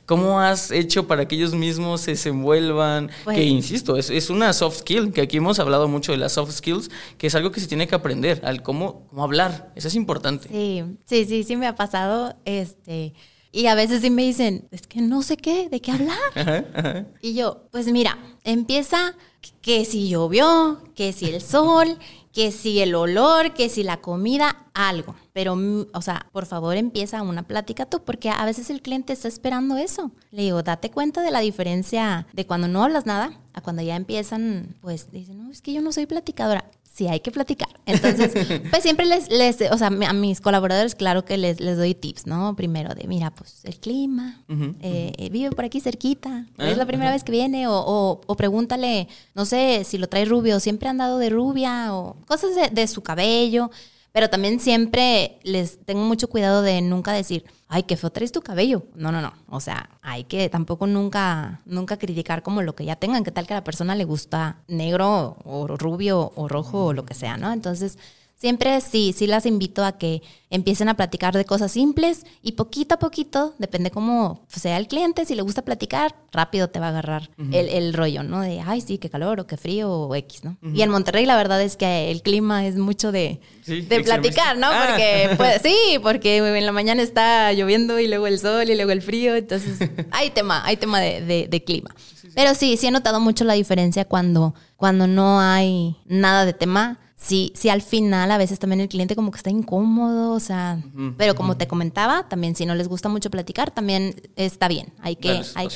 ¿Cómo has hecho para que ellos mismos se desenvuelvan? Pues, que, insisto, es, es, una soft skill, que aquí hemos hablado mucho de las soft skills, que es algo que se tiene que aprender, al cómo, cómo hablar. Eso es importante. Sí, sí, sí, sí me ha pasado, este... Y a veces sí me dicen, es que no sé qué, de qué hablar. *laughs* Ajá, ajá. Y yo, pues mira, empieza que si llovió, que si el sol, que si el olor, que si la comida, algo. Pero, o sea, por favor empieza una plática tú, porque a veces el cliente está esperando eso. Le digo, date cuenta de la diferencia de cuando no hablas nada a cuando ya empiezan, pues dicen, no, es que yo no soy platicadora sí hay que platicar. Entonces, *laughs* pues siempre les, les, o sea, a mis colaboradores, claro que les, les doy tips, ¿no? Primero de, mira, pues el clima, uh -huh, eh, uh -huh. vive por aquí cerquita, ah, es la primera uh -huh. vez que viene, o, o, o, pregúntale, no sé, si lo trae rubio, siempre ha andado de rubia, o cosas de, de su cabello. Pero también siempre les tengo mucho cuidado de nunca decir, ay, qué feo traes tu cabello. No, no, no. O sea, hay que tampoco nunca, nunca criticar como lo que ya tengan. ¿Qué tal que a la persona le gusta negro o rubio o rojo o lo que sea, no? Entonces, siempre sí, sí las invito a que empiecen a platicar de cosas simples y poquito a poquito, depende cómo sea el cliente, si le gusta platicar, rápido te va a agarrar uh -huh. el, el, rollo, ¿no? De, ay, sí, qué calor o qué frío o X, ¿no? Uh -huh. Y en Monterrey la verdad es que el clima es mucho de, sí, de platicar, ¿no? Ah. Porque, pues, sí, porque en la mañana está lloviendo y luego el sol y luego el frío, entonces hay tema, hay tema de, de, de clima. Sí, Pero sí, sí he notado mucho la diferencia cuando, cuando no hay nada de tema sí, sí al final a veces también el cliente como que está incómodo, o sea, uh -huh, pero como uh -huh. te comentaba, también si no les gusta mucho platicar, también está bien. Hay que, hay,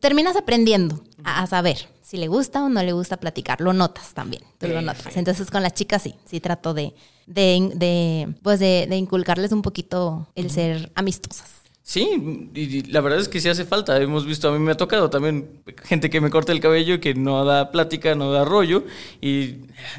terminas aprendiendo a, a, saber si le gusta o no le gusta platicar, lo notas también, tú lo notas. Entonces con las chicas sí, sí trato de, de, de pues de, de, inculcarles un poquito el uh -huh. ser amistosas. Sí, y la verdad es que sí hace falta. Hemos visto, a mí me ha tocado también gente que me corta el cabello, que no da plática, no da rollo. Y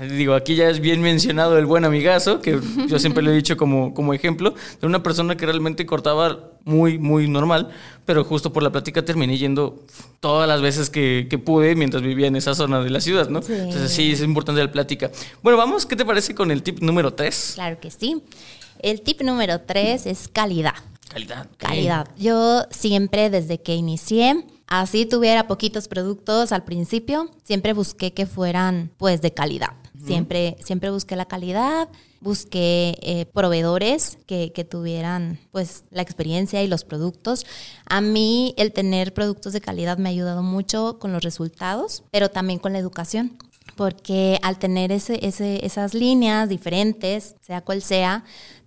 digo, aquí ya es bien mencionado el buen amigazo, que *laughs* yo siempre lo he dicho como, como ejemplo, de una persona que realmente cortaba muy, muy normal, pero justo por la plática terminé yendo todas las veces que, que pude mientras vivía en esa zona de la ciudad, ¿no? Sí. Entonces sí, es importante la plática. Bueno, vamos, ¿qué te parece con el tip número 3? Claro que sí. El tip número 3 es calidad. Calidad. Calidad. Yo siempre desde que inicié, así tuviera poquitos productos al principio, siempre busqué que fueran pues de calidad. Uh -huh. Siempre, siempre busqué la calidad, busqué eh, proveedores que, que, tuvieran pues la experiencia y los productos. A mí el tener productos de calidad me ha ayudado mucho con los resultados, pero también con la educación porque al tener ese, ese, esas líneas diferentes, sea cual sea,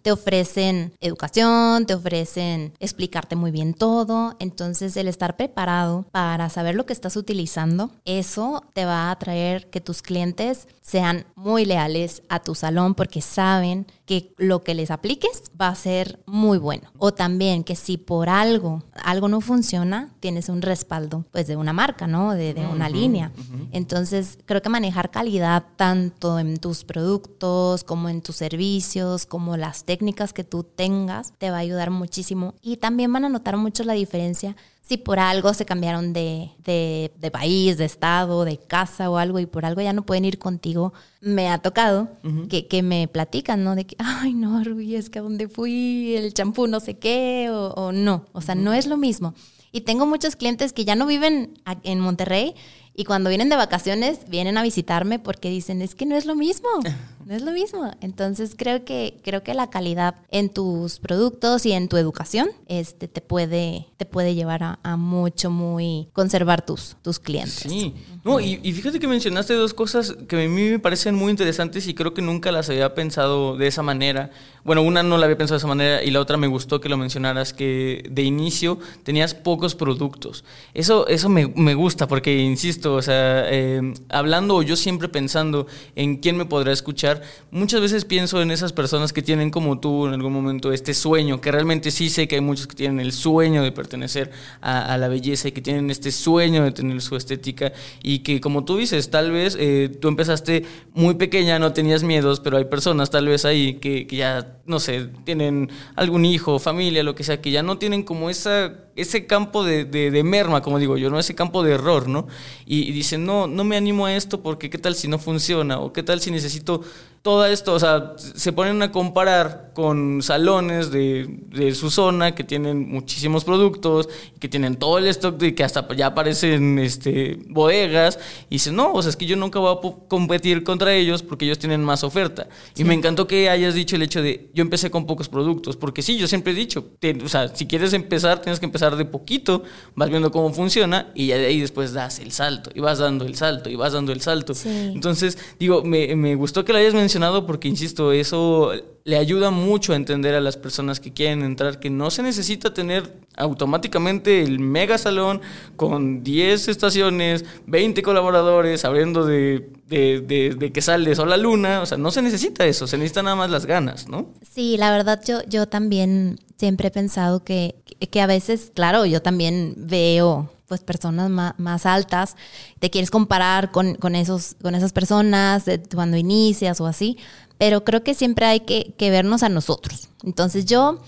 te ofrecen educación, te ofrecen explicarte muy bien todo. Entonces, el estar preparado para saber lo que estás utilizando, eso te va a traer que tus clientes sean muy leales a tu salón porque saben que lo que les apliques va a ser muy bueno. O también que si por algo algo no funciona, tienes un respaldo pues de una marca, ¿no? De, de una uh -huh, línea. Uh -huh. Entonces, creo que manejar calidad tanto en tus productos como en tus servicios, como las técnicas que tú tengas, te va a ayudar muchísimo. Y también van a notar mucho la diferencia si por algo se cambiaron de, de, de, país, de estado, de casa o algo y por algo ya no pueden ir contigo, me ha tocado que, que, me platican, ¿no? De que, ay, no, Rubí, es que a dónde fui, el champú no sé qué, o, o no. O sea, no es lo mismo. Y tengo muchos clientes que ya no viven en Monterrey y cuando vienen de vacaciones vienen a visitarme porque dicen, es que no es lo mismo. *laughs* no es lo mismo. Entonces creo que, creo que la calidad en tus productos y en tu educación este, te, puede, te puede llevar a, mucho, muy conservar tus, tus clientes. Sí, no, y, fíjate que mencionaste dos cosas que a mí me parecen muy interesantes y creo que nunca las había pensado de esa manera. Bueno, una no la había pensado de esa manera y la otra me gustó que lo mencionaras, que de inicio tenías pocos productos. Eso, eso me, me gusta porque, insisto, o sea, eh, hablando o yo siempre pensando en quién me podrá escuchar, muchas veces pienso en esas personas que tienen como tú en algún momento este sueño, que realmente sí sé que hay muchos que tienen el sueño de pertenecer a, la belleza y que tienen este sueño de tener su estética y que como tú dices, tal vez eh, tú empezaste muy pequeña, no tenías miedos, pero hay personas tal vez ahí que, que ya, no sé, tienen algún hijo, familia, lo que sea, que ya no tienen como esa ese campo de, de, merma, como digo yo, ¿no? Ese campo de error, ¿no? Y, y, dicen, no, no me animo a esto porque qué tal si no funciona, o qué tal si necesito todo esto, o sea, se ponen a comparar con salones de, de, su zona que tienen muchísimos productos, que tienen todo el stock de que hasta ya aparecen este, bodegas, y dicen, no, o sea, es que yo nunca voy a competir contra ellos porque ellos tienen más oferta. Y me encantó que hayas dicho el hecho de, yo empecé con pocos productos, porque sí, yo siempre he dicho, o sea, si quieres empezar, tienes que empezar de poquito, vas viendo cómo funciona, y ya de ahí después das el salto, y vas dando el salto, y vas dando el salto. Entonces, digo, me, me gustó que lo hayas mencionado porque, insisto, eso le ayuda mucho a entender a las personas que quieren entrar que no se necesita tener automáticamente el mega salón con 10 estaciones, 20 colaboradores, abriendo de, de, que sale sol la luna. O sea, no se necesita eso, se necesita nada más las ganas, ¿no? Sí, la verdad yo, yo también siempre he pensado que, que a veces, claro, yo también veo pues personas más, altas, te quieres comparar con, con, esos, con esas personas cuando inicias o así, pero creo que siempre hay que, que, vernos a nosotros. Entonces yo,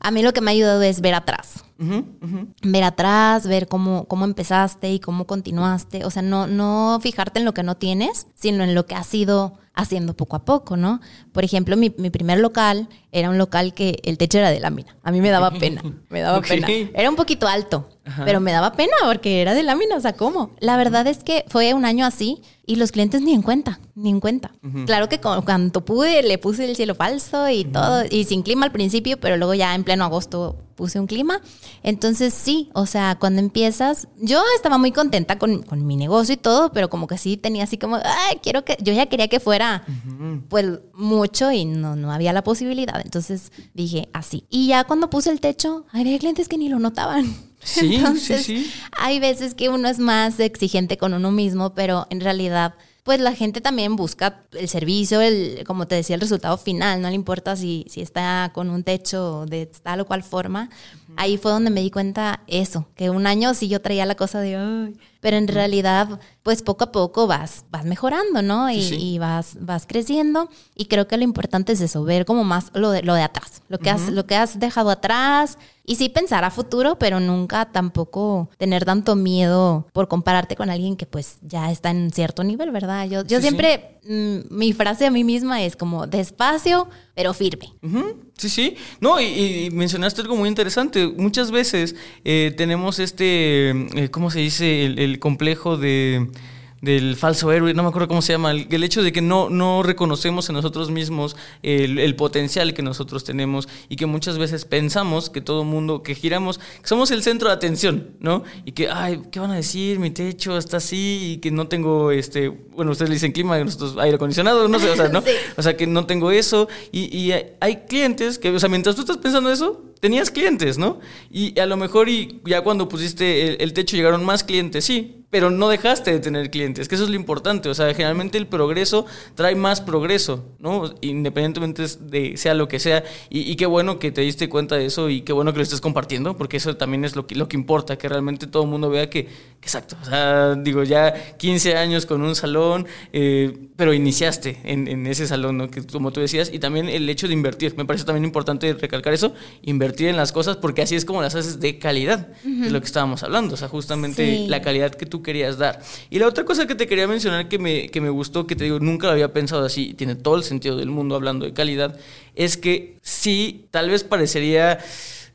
a mí lo que me ha ayudado es ver atrás. Ver atrás, ver cómo, cómo empezaste y cómo continuaste. O sea, no, no fijarte en lo que no tienes, sino en lo que has ido haciendo poco a poco, ¿no? Por ejemplo, mi, mi primer local era un local que el techo era de lámina. A mí me daba pena, *laughs* me daba pena. Era un poquito alto, pero me daba pena porque era de lámina, o sea, ¿cómo? La verdad es que fue un año así y los clientes ni en cuenta, ni en cuenta. Claro que cuando pude le puse el cielo falso y todo, y sin clima al principio, pero luego ya en pleno agosto puse un clima. Entonces sí, o sea, cuando empiezas, yo estaba muy contenta con, con mi negocio y todo, pero como que sí tenía así como, ay, quiero que, yo ya quería que fuera pues mucho y no, no había la posibilidad. Entonces dije así. Y ya cuando puse el techo, había clientes que ni lo notaban. Sí, *laughs* sí, sí. Hay veces que uno es más exigente con uno mismo, pero en realidad pues la gente también busca el servicio, el, como te decía, el resultado final, no le importa si, si está con un techo de tal o cual forma. Ahí fue donde me di cuenta eso, que un año sí yo traía la cosa de, Ay, pero en realidad, pues poco a poco vas, vas mejorando, ¿no? Y, vas, vas creciendo. Y creo que lo importante es eso, ver como más lo de, lo de atrás, lo que, has, lo que has dejado atrás. Y sí pensar a futuro, pero nunca tampoco tener tanto miedo por compararte con alguien que pues ya está en cierto nivel, ¿verdad? Yo, yo siempre, mm, mi frase a mí misma es como despacio, pero firme. Sí, sí. No, y, mencionaste algo muy interesante. Muchas veces eh, tenemos este, eh, ¿cómo se dice? el complejo de del falso héroe, no me acuerdo cómo se llama, el, hecho de que no, no reconocemos en nosotros mismos el, potencial que nosotros tenemos y que muchas veces pensamos que todo mundo, que giramos, que somos el centro de atención, ¿no? Y que, ay, ¿qué van a decir? Mi techo está así y que no tengo, este, bueno, ustedes le dicen clima, nosotros aire acondicionado, no sé, o sea, ¿no? *laughs* O sea, que no tengo eso y, y hay clientes que, o sea, mientras tú estás pensando eso, tenías clientes, ¿no? Y a lo mejor y ya cuando pusiste el, techo llegaron más clientes, sí, pero no dejaste de tener clientes, que eso es lo importante. O sea, generalmente el progreso trae más progreso, ¿no? Independientemente de sea lo que sea. Y, qué bueno que te diste cuenta de eso y qué bueno que lo estés compartiendo, porque eso también es lo que, lo que importa, que realmente todo el mundo vea que, exacto, o sea, digo, ya 15 años con un salón, eh, pero iniciaste en, en, ese salón, ¿no? Que como tú decías, y también el hecho de invertir. Me parece también importante recalcar eso, invertir en las cosas, porque así es como las haces de calidad, de lo que estábamos hablando, o sea, justamente la calidad que tú querías dar. Y la otra cosa que te quería mencionar que me, que me gustó, que te digo, nunca lo había pensado así, tiene todo el sentido del mundo hablando de calidad, es que sí, tal vez parecería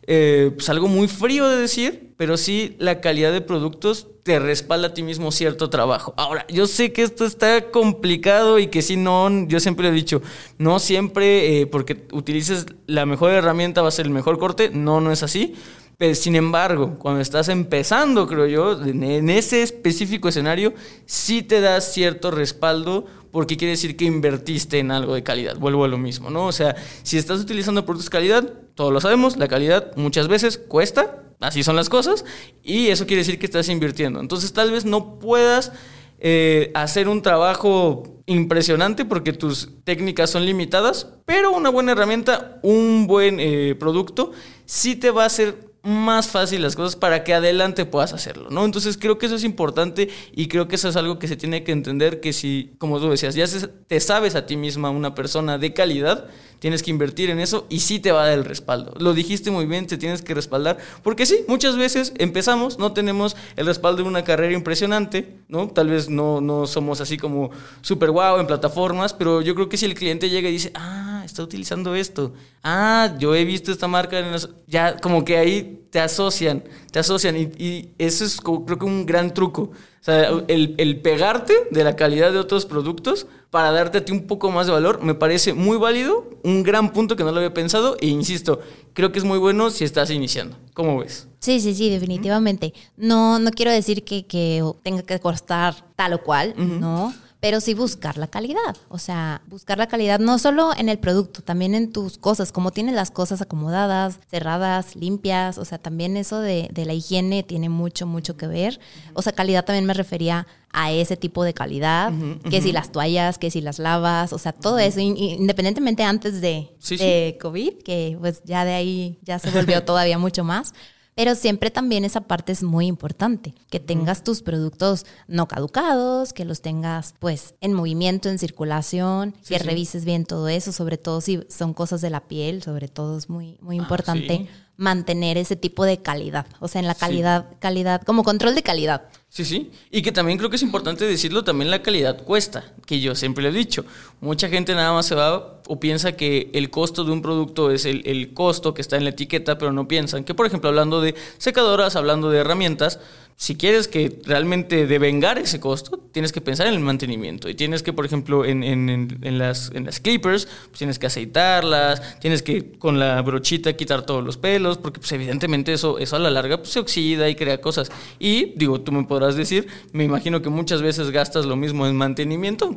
eh, pues algo muy frío de decir, pero sí la calidad de productos te respalda a ti mismo cierto trabajo. Ahora, yo sé que esto está complicado y que si no, yo siempre he dicho, no siempre eh, porque utilices la mejor herramienta va a ser el mejor corte, no, no es así. Pero, sin embargo, cuando estás empezando, creo yo, en ese específico escenario, sí te da cierto respaldo porque quiere decir que invertiste en algo de calidad. Vuelvo a lo mismo, ¿no? O sea, si estás utilizando productos de calidad, todos lo sabemos, la calidad muchas veces cuesta, así son las cosas, y eso quiere decir que estás invirtiendo. Entonces, tal vez no puedas eh, hacer un trabajo impresionante porque tus técnicas son limitadas, pero una buena herramienta, un buen eh, producto, sí te va a hacer más fácil las cosas para que adelante puedas hacerlo, ¿no? Entonces creo que eso es importante y creo que eso es algo que se tiene que entender que si, como tú decías, ya te sabes a ti misma una persona de calidad, tienes que invertir en eso y sí te va a dar el respaldo. Lo dijiste muy bien, te tienes que respaldar, porque sí, muchas veces empezamos, no tenemos el respaldo de una carrera impresionante, ¿no? Tal vez no, no somos así como súper guau en plataformas, pero yo creo que si el cliente llega y dice, ah, está utilizando esto, ah, yo he visto esta marca, en ya como que ahí te asocian, te asocian y, y eso es creo que un gran truco. O sea, el, el, pegarte de la calidad de otros productos para darte a ti un poco más de valor me parece muy válido, un gran punto que no lo había pensado e insisto, creo que es muy bueno si estás iniciando. ¿Cómo ves? Sí, sí, sí, definitivamente. No, no quiero decir que, que tenga que costar tal o cual, ¿no? Pero sí buscar la calidad. O sea, buscar la calidad no solo en el producto, también en tus cosas, como tienes las cosas acomodadas, cerradas, limpias. O sea, también eso de, la higiene tiene mucho, mucho que ver. O sea, calidad también me refería a ese tipo de calidad, que si las toallas, que si las lavas, o sea, todo eso, independientemente antes de, de COVID, que pues ya de ahí ya se volvió *laughs* todavía mucho más. Pero siempre también esa parte es muy importante, que tengas tus productos no caducados, que los tengas pues en movimiento, en circulación, que revises bien todo eso, sobre todo si son cosas de la piel, sobre todo es muy, muy ah, importante mantener ese tipo de calidad, o sea, en la calidad, calidad, como control de calidad. Sí, sí. Y que también creo que es importante decirlo, también la calidad cuesta, que yo siempre lo he dicho. Mucha gente nada más se va o piensa que el costo de un producto es el, el costo que está en la etiqueta, pero no piensan que, por ejemplo, hablando de secadoras, hablando de herramientas, si quieres que realmente devengar ese costo, tienes que pensar en el mantenimiento. Y tienes que, por ejemplo, en, en, en las, en las clippers, pues tienes que aceitarlas, tienes que con la brochita quitar todos los pelos, porque pues, evidentemente eso, eso a la larga pues, se oxida y crea cosas. Y digo, tú me podrás decir, me imagino que muchas veces gastas lo mismo en mantenimiento,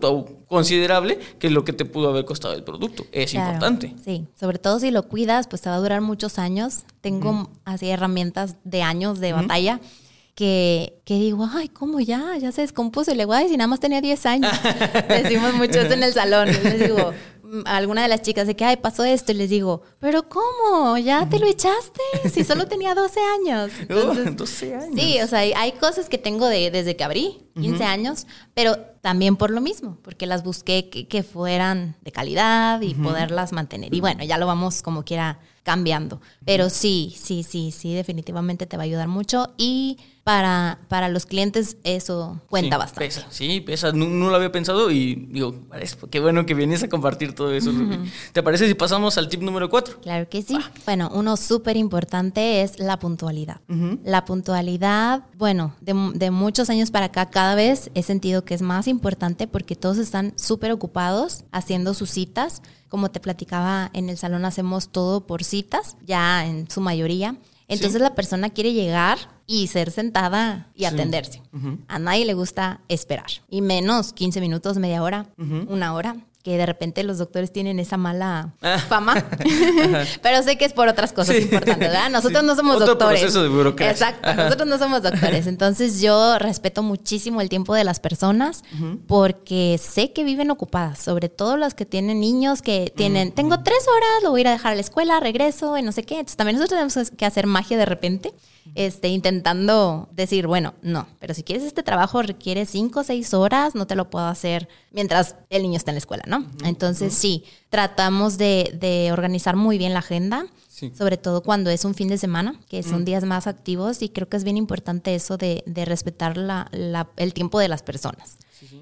considerable, que lo que te pudo haber costado el producto. Es importante. Sí, sobre todo si lo cuidas, pues te va a durar muchos años. Tengo así herramientas de años de batalla que, que digo, ay, ¿cómo ya? Ya se descompuso. Y le digo, ay, si nada más tenía 10 años. *laughs* Decimos mucho eso en el salón. Les digo, a alguna de las chicas de que, ay, pasó esto. Y les digo, ¿pero cómo? ¿Ya te lo echaste? Si solo tenía 12 años. *laughs* 12 años. Sí, o sea, hay cosas que tengo de, desde que abrí, 15 años, pero también por lo mismo, porque las busqué que, fueran de calidad y poderlas mantener. Y bueno, ya lo vamos como quiera cambiando. Pero sí, sí, sí, sí, definitivamente te va a ayudar mucho y para, para los clientes eso cuenta bastante. Pesa, sí, pesa. No, lo había pensado y digo, qué bueno que vienes a compartir todo eso. ¿Te parece si pasamos al tip número cuatro? Claro que sí. Bueno, uno súper importante es la puntualidad. La puntualidad, bueno, de, de muchos años para acá cada vez he sentido que es más importante porque todos están súper ocupados haciendo sus citas como te platicaba, en el salón hacemos todo por citas, ya en su mayoría. Entonces la persona quiere llegar y ser sentada y atenderse. A nadie le gusta esperar. Y menos 15 minutos, media hora, una hora que de repente los doctores tienen esa mala Ah. fama, *laughs* pero sé que es por otras cosas Sí. importantes, ¿verdad? Nosotros Sí. no somos Otro doctores. proceso de burocracia. Exacto, nosotros no somos doctores. Entonces yo respeto muchísimo el tiempo de las personas porque sé que viven ocupadas, sobre todo las que tienen niños que tienen, tengo tres horas, lo voy a ir a dejar a la escuela, regreso y no sé qué. Entonces también nosotros tenemos que hacer magia de repente, este, intentando decir, bueno, no, pero si quieres este trabajo requiere cinco o seis horas, no te lo puedo hacer mientras el niño está en la escuela, ¿no? Entonces sí, tratamos de, de organizar muy bien la agenda. Sí. Sobre todo cuando es un fin de semana, que son días más activos y creo que es bien importante eso de, de respetar la- la- el tiempo de las personas.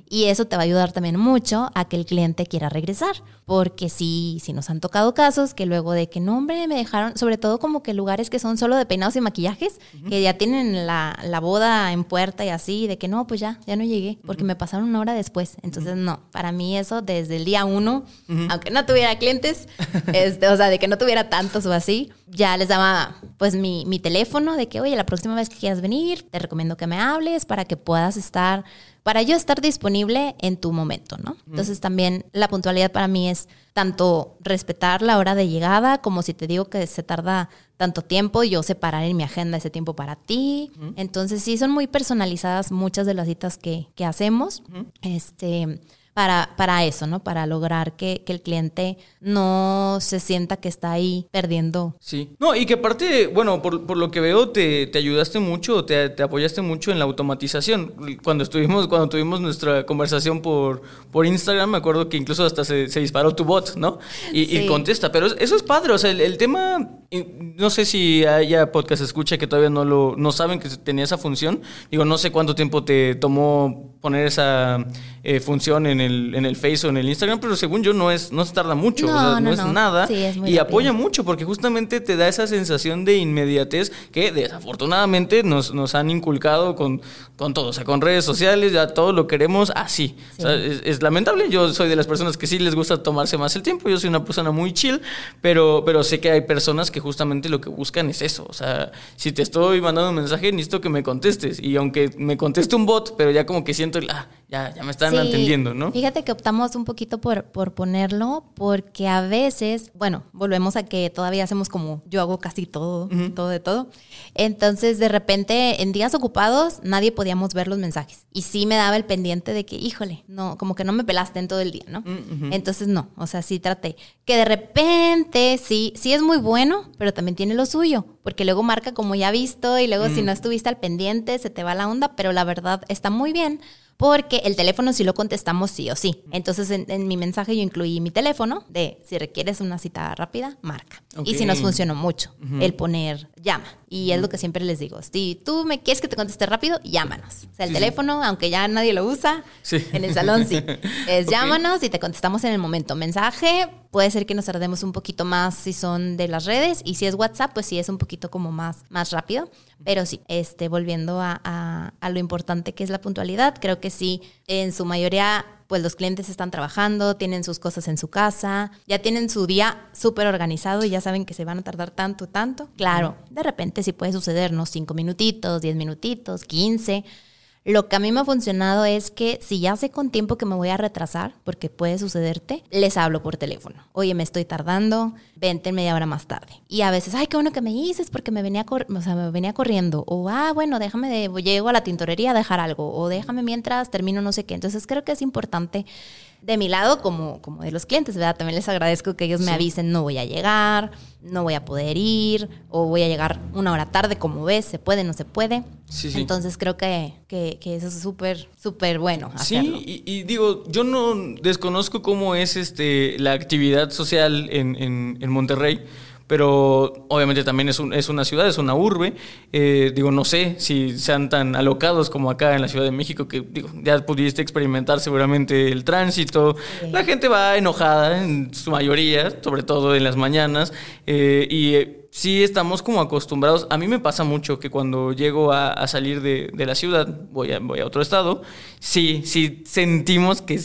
Y eso te va a ayudar también mucho a que el cliente quiera regresar, porque sí, sí nos han tocado casos que luego de que no, hombre, me dejaron, sobre todo como que lugares que son solo de peinados y maquillajes, que ya tienen la, la boda en puerta y así, de que no, pues ya, ya no llegué, porque me pasaron una hora después. Entonces, no, para mí eso desde el día uno, aunque no tuviera clientes, *laughs* este, o sea, de que no tuviera tantos o así, ya les daba pues mi, mi teléfono de que, oye, la próxima vez que quieras venir, te recomiendo que me hables para que puedas estar, para yo estar disponible en tu momento, ¿no? Entonces también la puntualidad para mí es tanto respetar la hora de llegada, como si te digo que se tarda tanto tiempo, yo separar en mi agenda ese tiempo para ti. Entonces sí, son muy personalizadas muchas de las citas que, que hacemos. Este para, para eso, ¿no? Para lograr que, que el cliente no se sienta que está ahí perdiendo. Sí. No, y que aparte, bueno, por, por lo que veo, te, te ayudaste mucho, te, te apoyaste mucho en la automatización. Cuando estuvimos, cuando tuvimos nuestra conversación por, por Instagram, me acuerdo que incluso hasta se, se disparó tu bot, ¿no? Y, y contesta. Pero eso es padre. O sea, el, el tema, no sé si haya podcast escucha que todavía no lo, no saben que tenía esa función. Digo, no sé cuánto tiempo te tomó poner esa eh, función en el, en el Face o en el Instagram, pero según yo no es, no se tarda mucho, No, o sea, no, no, es no. nada. Sí, es muy y rápido. apoya mucho porque justamente te da esa sensación de inmediatez que desafortunadamente nos, nos han inculcado con, con todo, o sea, con redes sociales, ya todo lo queremos así. O sea, es, es lamentable, yo soy de las personas que sí les gusta tomarse más el tiempo, yo soy una persona muy chill, pero, pero sé que hay personas que justamente lo que buscan es eso, o sea, si te estoy mandando un mensaje, necesito que me contestes y aunque me conteste un bot, pero ya como que siento, el, ah, ya, ya me están Sí, entendiendo, ¿no? Fíjate que optamos un poquito por, por ponerlo porque a veces, bueno, volvemos a que todavía hacemos como yo hago casi todo, todo de todo. Entonces, de repente, en días ocupados, nadie podíamos ver los mensajes. Y sí me daba el pendiente de que, híjole, no, como que no me pelaste en todo el día, ¿no? Entonces, no, o sea, sí traté. Que de repente, sí, sí es muy bueno, pero también tiene lo suyo, porque luego marca como ya visto y luego si no estuviste al pendiente, se te va la onda, pero la verdad está muy bien. Porque el teléfono sí lo contestamos sí o sí. Entonces en, en mi mensaje yo incluí mi teléfono de si requieres una cita rápida, marca. Y si nos funcionó mucho el poner llama. Y es lo que siempre les digo. Si tú me quieres que te conteste rápido, llámanos. O sea, el Sí, sí. teléfono, aunque ya nadie lo usa, Sí. en el salón sí. *laughs* Es llámanos y te contestamos en el momento. Mensaje, puede ser que nos tardemos un poquito más si son de las redes. Y si es WhatsApp, pues sí es un poquito como más, más rápido. Pero sí, este, volviendo a, a- a lo importante que es la puntualidad, creo que sí, en su mayoría, pues los clientes están trabajando, tienen sus cosas en su casa, ya tienen su día súper organizado y ya saben que se van a tardar tanto, tanto. Claro, de repente sí puede sucedernos cinco minutitos, diez minutitos, quince. Lo que a mí me ha funcionado es que si ya sé con tiempo que me voy a retrasar, porque puede sucederte, les hablo por teléfono. Oye, me estoy tardando, vente media hora más tarde. Y a veces, ay, qué bueno que me dices porque me venía, o sea, me venía corriendo. O, ah, bueno, déjame, de, llego a la tintorería a dejar algo. O déjame mientras termino no sé qué. Entonces creo que es importante de mi lado como, como de los clientes, ¿verdad? También les agradezco que ellos me avisen, no voy a llegar, no voy a poder ir, o voy a llegar una hora tarde, como ves, se puede, no se puede. Sí, sí. Entonces creo que, que, que eso es súper, súper bueno hacerlo. Sí, y, y digo, yo no desconozco cómo es este la actividad social en, en- en Monterrey, pero obviamente también es, un- es una ciudad, es una urbe. Eh, digo, no sé si sean tan alocados como acá en la Ciudad de México, que digo, ya pudiste experimentar seguramente el tránsito. Sí. La gente va enojada en su mayoría, sobre todo en las mañanas, eh, y... eh, Sí, estamos como acostumbrados. A mí me pasa mucho que cuando llego a, a salir de, de la ciudad, voy a, voy a otro estado, sí, sí sentimos que,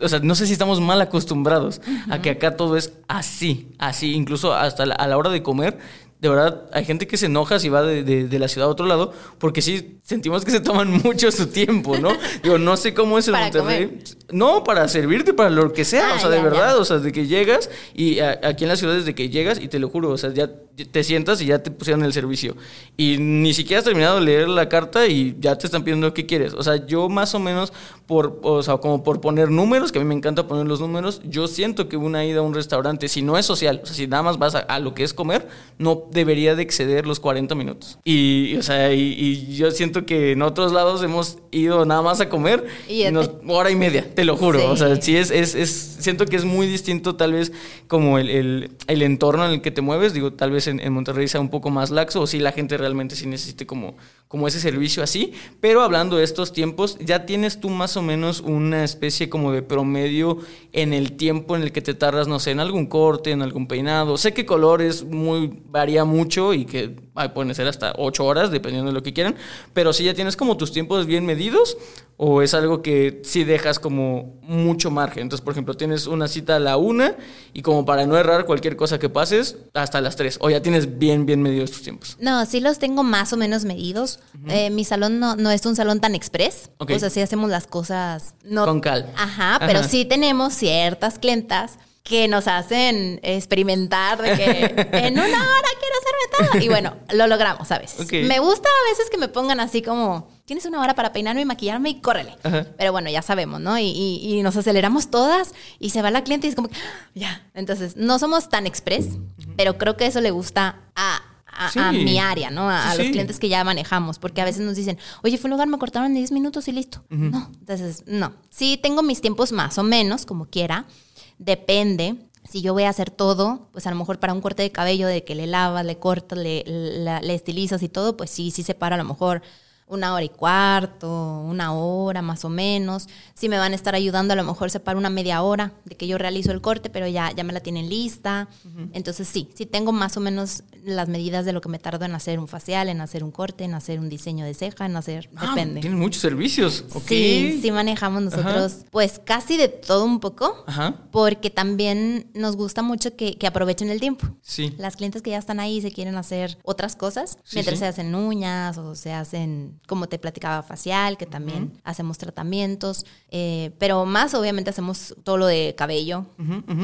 o sea, no sé si estamos mal acostumbrados a que acá todo es así, así, incluso hasta la- a la hora de comer. de verdad, hay gente que se enoja si va de, de, la ciudad a otro lado, porque sí sentimos que se toman *laughs* mucho su tiempo, ¿no? Digo, no sé cómo es en Monterrey. No, para servirte, para lo que sea, ah, o sea, de verdad, o sea, de que llegas y aquí en la ciudad desde que llegas y te lo juro, o sea, ya te sientas y ya te pusieron el servicio. Y ni siquiera has terminado de leer la carta y ya te están pidiendo qué quieres. O sea, yo más o menos, por, o sea, como por poner números, que a mí me encanta poner los números, yo siento que una ida a un restaurante, si no es social, o sea, si nada más vas a, lo que es comer, no debería de exceder los 40 minutos. Y, o sea, y, yo siento que en otros lados hemos ido nada más a comer y hora y media, te lo juro. O sea, sí es, es, es, siento que es muy distinto tal vez como el, el, el entorno en el que te mueves, digo, tal vez en, Monterrey sea un poco más laxo o si la gente realmente sí necesite como, como ese servicio así. Pero hablando de estos tiempos, ya tienes tú más o menos una especie como de promedio en el tiempo en el que te tardas, no sé, en algún corte, en algún peinado. Sé que colores muy, varía mucho y que pueden ser hasta ocho horas, dependiendo de lo que quieran. Pero si ya tienes como tus tiempos bien medidos o es algo que sí dejas como mucho margen. Entonces, por ejemplo, tienes una cita a la una y como para no errar cualquier cosa que pases, hasta las tres. O ya tienes bien, bien medidos tus tiempos. No, sí los tengo más o menos medidos. Eh, mi salón no, no, es un salón tan express. O sea, sí hacemos las cosas... No, Con cal. Ajá, pero sí tenemos ciertas clientas que nos hacen experimentar de que en una hora quiero hacerme todo. Y bueno, lo logramos a veces. Me gusta a veces que me pongan así como, tienes una hora para peinarme y maquillarme y córrele. Pero bueno, ya sabemos, ¿no? Y, y, nos aceleramos todas y se va la cliente y es como, ah, ya. Entonces, no somos tan express, pero creo que eso le gusta a a, mi área, ¿no? A, los clientes que ya manejamos, porque a veces nos dicen, oye, fue un lugar, me cortaron en 10 minutos y listo. No, entonces, no. Sí, tengo mis tiempos más o menos, como quiera, Depende. Si yo voy a hacer todo, pues a lo mejor para un corte de cabello, de que le lavas, le cortas, le, le, estilizas y todo, pues sí, sí se para a lo mejor una hora y cuarto, una hora más o menos. Si me van a estar ayudando, a lo mejor se para una media hora de que yo realizo el corte, pero ya, ya me la tienen lista. Entonces sí, sí tengo más o menos las medidas de lo que me tardo en hacer un facial, en hacer un corte, en hacer un diseño de ceja, en hacer, ah, depende. Tienen muchos servicios. Sí, sí manejamos nosotros pues casi de todo un poco, porque también nos gusta mucho que, aprovechen el tiempo. Sí. Las clientes que ya están ahí se quieren hacer otras cosas, mientras se hacen uñas o se hacen como te platicaba, facial, que también hacemos tratamientos, eh, pero más obviamente hacemos todo lo de cabello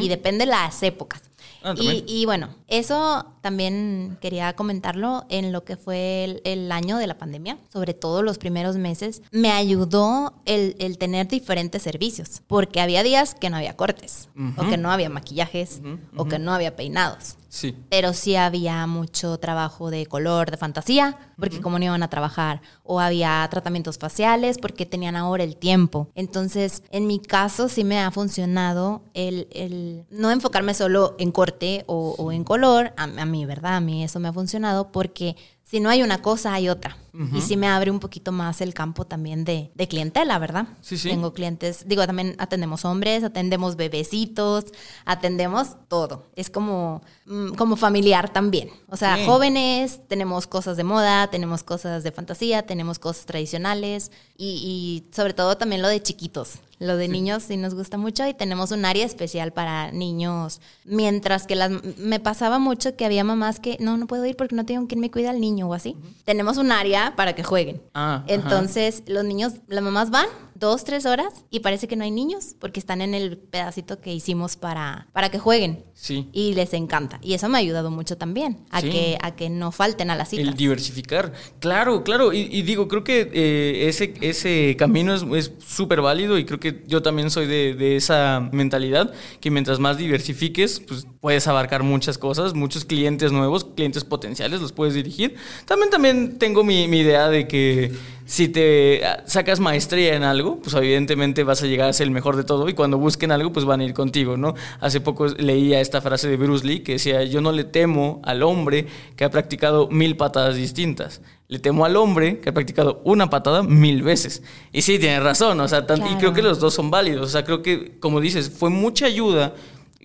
y depende de las épocas. Ah, y, bueno, eso también quería comentarlo en lo que fue el, año de la pandemia, sobre todo los primeros meses. Me ayudó el, tener diferentes servicios, porque había días que no había cortes, o que no había maquillajes, o que no había peinados. Sí. Pero sí había mucho trabajo de color, de fantasía, porque como no iban a trabajar, o había tratamientos faciales porque tenían ahora el tiempo. Entonces, en mi caso sí me ha funcionado el, el no enfocarme solo en corte o, en color, a, a mí, ¿verdad? A mí eso me ha funcionado porque si no hay una cosa, hay otra. Y sí me abre un poquito más el campo también de, de clientela, ¿verdad? Sí, sí. Tengo clientes, digo, también atendemos hombres, atendemos bebecitos, atendemos todo. Es como, mm, como familiar también. O sea, jóvenes, tenemos cosas de moda, tenemos cosas de fantasía, tenemos cosas tradicionales y, y sobre todo también lo de chiquitos. Lo de niños sí nos gusta mucho y tenemos un área especial para niños. Mientras que las, me pasaba mucho que había mamás que no, no puedo ir porque no tengo quien me cuida al niño o así. Tenemos un área para que jueguen. Ah, Entonces, los niños, las mamás van, dos, tres horas y parece que no hay niños porque están en el pedacito que hicimos para, para que jueguen. Sí. Y les encanta. Y eso me ha ayudado mucho también a, que, a que no falten a las citas. El diversificar. Claro, claro. Y, digo, creo que eh, ese, ese camino es súper válido y creo que yo también soy de, de, esa mentalidad que mientras más diversifiques, pues puedes abarcar muchas cosas, muchos clientes nuevos, clientes potenciales, los puedes dirigir. También, también tengo mi, mi idea de que si te sacas maestría en algo, pues evidentemente vas a llegar a ser el mejor de todo y cuando busquen algo, pues van a ir contigo, ¿no? Hace poco leía esta frase de Bruce Lee que decía, yo no le temo al hombre que ha practicado mil patadas distintas, le temo al hombre que ha practicado una patada mil veces. Y sí, tiene razón, o sea, y creo que los dos son válidos, o sea, creo que, como dices, fue mucha ayuda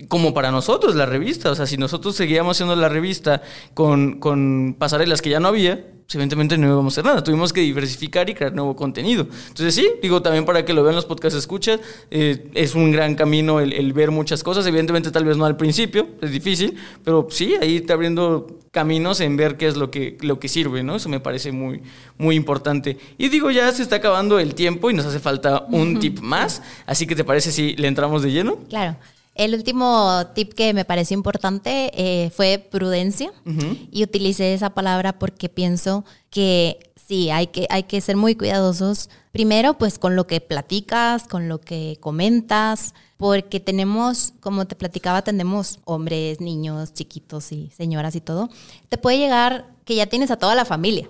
como para nosotros la revista, o sea, si nosotros seguíamos haciendo la revista con, con pasarelas que ya no había, evidentemente no íbamos a hacer nada. Tuvimos que diversificar y crear nuevo contenido. Entonces sí, digo también para que lo vean los podcasts escuchas, eh, es un gran camino el, el, ver muchas cosas. Evidentemente tal vez no al principio, es difícil, pero sí, ahí te abriendo caminos en ver qué es lo que, lo que sirve, ¿no? Eso me parece muy, muy importante. Y digo, ya se está acabando el tiempo y nos hace falta un tip más, así que te parece si le entramos de lleno? Claro. El último tip que me pareció importante eh, fue prudencia y utilicé esa palabra porque pienso que sí, hay que, hay que ser muy cuidadosos. Primero, pues con lo que platicas, con lo que comentas, porque tenemos, como te platicaba, tenemos hombres, niños, chiquitos y señoras y todo. Te puede llegar que ya tienes a toda la familia.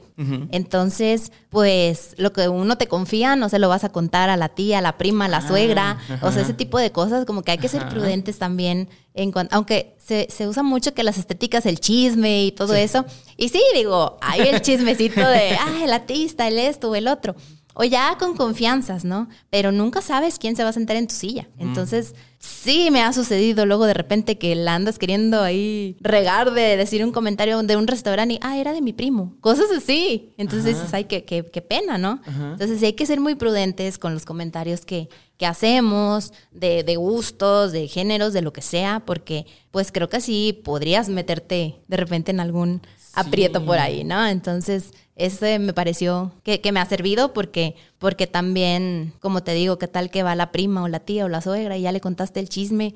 Entonces, pues lo que uno te confía no se lo vas a contar a la tía, a la prima, a la ah, suegra, o sea, ese tipo de cosas, como que hay que ser prudentes también, en aunque se, se, usa mucho que las estéticas, el chisme y todo eso. Y sí, digo, hay el chismecito de, ah, el artista, el esto o el otro o ya con confianzas, ¿no? Pero nunca sabes quién se va a sentar en tu silla. Entonces, sí me ha sucedido luego de repente que la andas queriendo ahí regar de decir un comentario de un restaurante y, ah, era de mi primo. Cosas así. Entonces dices, ay, qué, qué, pena, ¿no? Entonces sí hay que ser muy prudentes con los comentarios que, que hacemos, de, de, gustos, de géneros, de lo que sea, porque pues creo que así podrías meterte de repente en algún aprieto por ahí, ¿no? Entonces, ese me pareció que, me ha servido porque, porque también, como te digo, qué tal que va la prima o la tía o la suegra y ya le contaste el chisme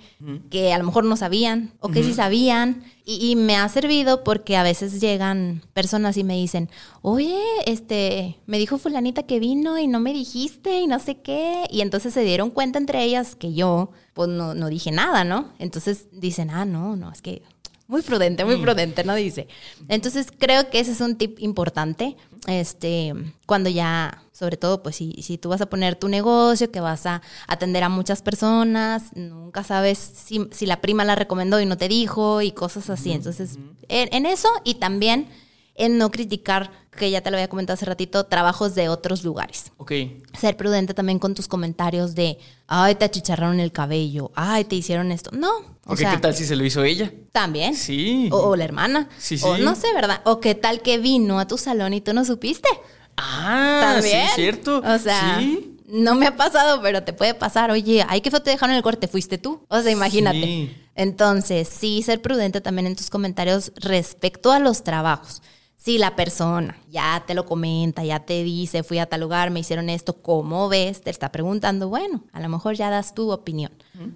que a lo mejor no sabían o que sí sabían. Y, me ha servido porque a veces llegan personas y me dicen, oye, este, me dijo fulanita que vino y no me dijiste y no sé qué. Y entonces se dieron cuenta entre ellas que yo, pues no, no dije nada, ¿no? Entonces dicen, ah, no, no, es que muy prudente, muy mm. prudente, ¿no? Dice. Entonces creo que ese es un tip importante. Este, cuando ya, sobre todo, pues si, si tú vas a poner tu negocio, que vas a atender a muchas personas, nunca sabes si, si la prima la recomendó y no te dijo y cosas así. Entonces, en, eso y también en no criticar, que ya te lo había comentado hace ratito, trabajos de otros lugares. Ok. Ser prudente también con tus comentarios de, ay, te achicharraron el cabello, ay, te hicieron esto. No. O sea, ¿qué tal si se lo hizo ella? También. Sí. O, la hermana. Sí, sí. O no sé, ¿verdad? O qué tal que vino a tu salón y tú no supiste. Ah, ¿También? sí, cierto. O sea, ¿Sí? no me ha pasado, pero te puede pasar. Oye, ay, qué fue te dejaron el corte, fuiste tú. O sea, imagínate. Entonces, sí, ser prudente también en tus comentarios respecto a los trabajos si la persona ya te lo comenta, ya te dice, fui a tal lugar, me hicieron esto, ¿cómo ves? Te está preguntando, bueno, a lo mejor ya das tu opinión.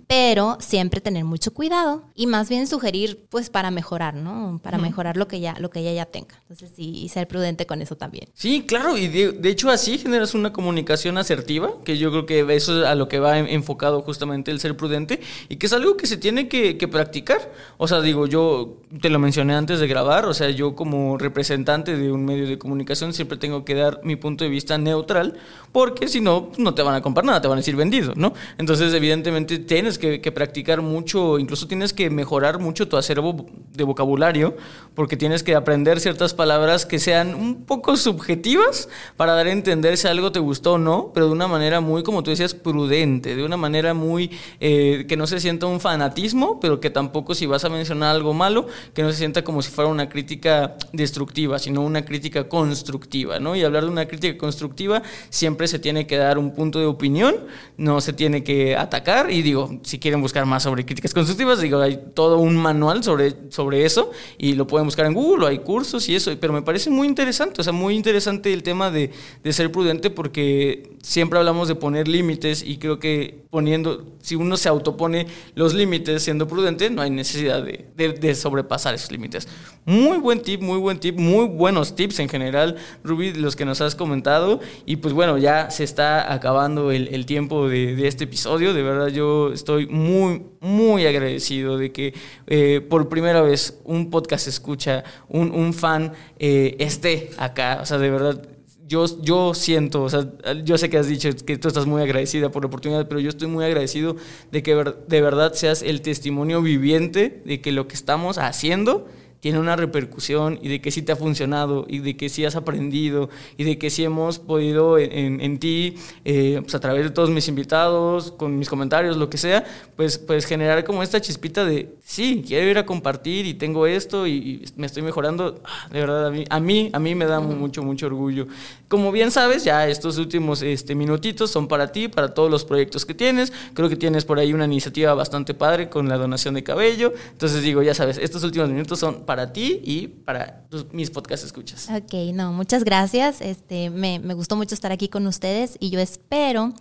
Pero siempre tener mucho cuidado y más bien sugerir, pues, para mejorar, ¿no? Para mejorar lo que, ya, lo que ella ya tenga. Entonces, sí, y ser prudente con eso también. Sí, claro, y de, hecho así generas una comunicación asertiva, que yo creo que eso es a lo que va enfocado justamente el ser prudente y que es algo que se tiene que, que practicar. O sea, digo, yo te lo mencioné antes de grabar, o sea, yo como representante de un medio de comunicación siempre tengo que dar mi punto de vista neutral, porque si no, no te van a comprar nada, te van a decir vendido, ¿no? Entonces, evidentemente, tienes que, practicar mucho, incluso tienes que mejorar mucho tu acervo de vocabulario, porque tienes que aprender ciertas palabras que sean un poco subjetivas para dar a entender si algo te gustó o no, pero de una manera muy, como tú decías, prudente, de una manera muy eh, que no se sienta un fanatismo, pero que tampoco si vas a mencionar algo malo, que no se sienta como si fuera una crítica destructiva, sino una crítica constructiva, ¿no? Y hablar de una crítica constructiva siempre se tiene que dar un punto de opinión, no se tiene que atacar y digo, si quieren buscar más sobre críticas constructivas, digo, hay todo un manual sobre, sobre eso y lo pueden buscar en Google, hay cursos y eso, pero me parece muy interesante, o sea, muy interesante el tema de, de ser prudente porque siempre hablamos de poner límites y creo que poniendo, si uno se autopone los límites siendo prudente, no hay necesidad de, de, de sobrepasar esos límites. Muy buen tip, muy buen tip, muy buenos tips en general, Ruby, los que nos has comentado. Y pues bueno, ya se está acabando el, tiempo de, este episodio. De verdad, yo estoy muy, muy agradecido de que eh, por primera vez un podcast escucha, un, fan eh, esté acá. O sea, de verdad, yo, yo siento, o sea, yo sé que has dicho que tú estás muy agradecida por la oportunidad, pero yo estoy muy agradecido de que de verdad seas el testimonio viviente de que lo que estamos haciendo tiene una repercusión y de que sí te ha funcionado y de que sí has aprendido y de que sí hemos podido en, en, ti, eh, pues a través de todos mis invitados, con mis comentarios, lo que sea, pues, pues generar como esta chispita de, sí, quiero ir a compartir y tengo esto y, me estoy mejorando. Ah, de verdad, a mí, a mí, a mí me da mucho, mucho orgullo. Como bien sabes, ya estos últimos este, minutitos son para ti, para todos los proyectos que tienes. Creo que tienes por ahí una iniciativa bastante padre con la donación de cabello. Entonces digo, ya sabes, estos últimos minutos son para ti y para mis podcast escuchas. Ok, no, muchas gracias. Este, me, me gustó mucho estar aquí con ustedes y yo espero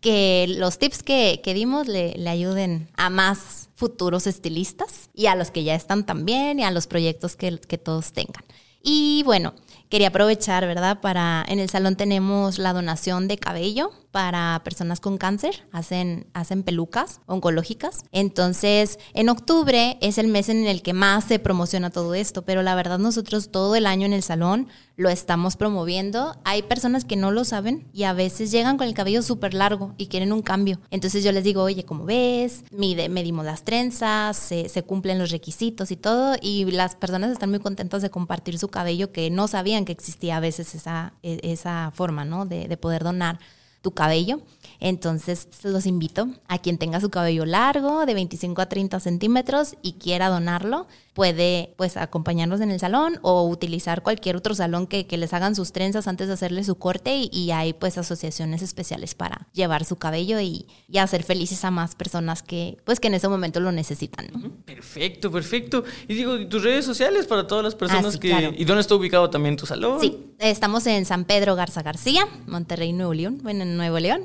que los tips que, que dimos le, le, ayuden a más futuros estilistas y a los que ya están también y a los proyectos que, que todos tengan. Y bueno, quería aprovechar, ¿verdad? Para, en el salón tenemos la donación de cabello para personas con cáncer, hacen, hacen pelucas oncológicas. Entonces, en octubre es el mes en el que más se promociona todo esto, pero la verdad nosotros todo el año en el salón lo estamos promoviendo. Hay personas que no lo saben y a veces llegan con el cabello súper largo y quieren un cambio. Entonces yo les digo, oye, ¿cómo ves? Mide, medimos las trenzas, se, se cumplen los requisitos y todo. Y las personas están muy contentas de compartir su cabello que no sabían que existía a veces esa, e, esa forma, ¿no? De, de poder donar tu cabello. Entonces los invito a quien tenga su cabello largo de 25 a 30 centímetros y quiera donarlo, puede pues acompañarnos en el salón o utilizar cualquier otro salón que, les hagan sus trenzas antes de hacerle su corte y, hay pues asociaciones especiales para llevar su cabello y, hacer felices a más personas que pues que en ese momento lo necesitan. Perfecto, perfecto. Y digo, tus redes sociales para todas las personas ah, que... ¿Y dónde está ubicado también tu salón? Sí, estamos en San Pedro Garza García, Monterrey, Nuevo León, bueno, en Nuevo León.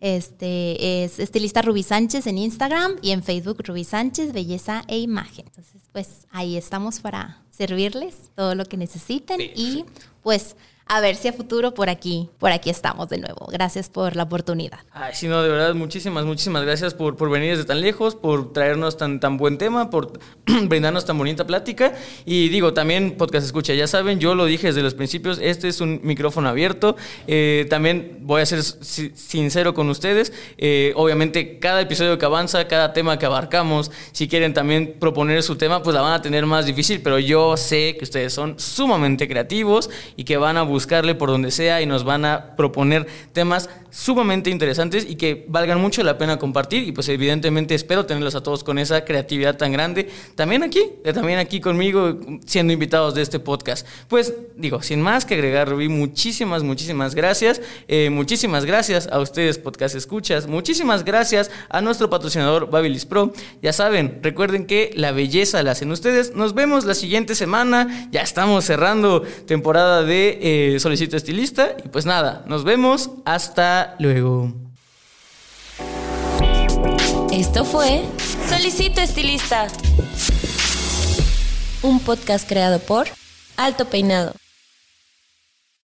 Este es estilista Rubí Sánchez en Instagram y en Facebook Rubí Sánchez, Belleza e Imagen. Entonces, pues ahí estamos para servirles todo lo que necesiten y pues a ver si a futuro por aquí, por aquí estamos de nuevo. Gracias por la oportunidad. Ay, sí, no, de verdad, muchísimas, muchísimas gracias por, por venir desde tan lejos, por traernos tan, tan buen tema, por *clears throat* brindarnos tan bonita plática. Y digo, también podcast escucha, ya saben, yo lo dije desde los principios, este es un micrófono abierto. Eh, también voy a ser sincero con ustedes. Eh, obviamente, cada episodio que avanza, cada tema que abarcamos, si quieren también proponer su tema, pues la van a tener más difícil, pero yo sé que ustedes son sumamente creativos y que van a buscar buscarle por donde sea y nos van a proponer temas sumamente interesantes y que valgan mucho la pena compartir y pues evidentemente espero tenerlos a todos con esa creatividad tan grande también aquí, eh, también aquí conmigo siendo invitados de este podcast. Pues digo, sin más que agregar, Rubí, muchísimas, muchísimas gracias. Eh, muchísimas gracias a ustedes, podcast escuchas. Muchísimas gracias a nuestro patrocinador Babilis Pro. Ya saben, recuerden que la belleza la hacen ustedes. Nos vemos la siguiente semana. Ya estamos cerrando temporada de eh, Solicito Estilista. Y pues nada, nos vemos. Hasta luego. Esto fue Solicito Estilista. Un podcast creado por Alto Peinado.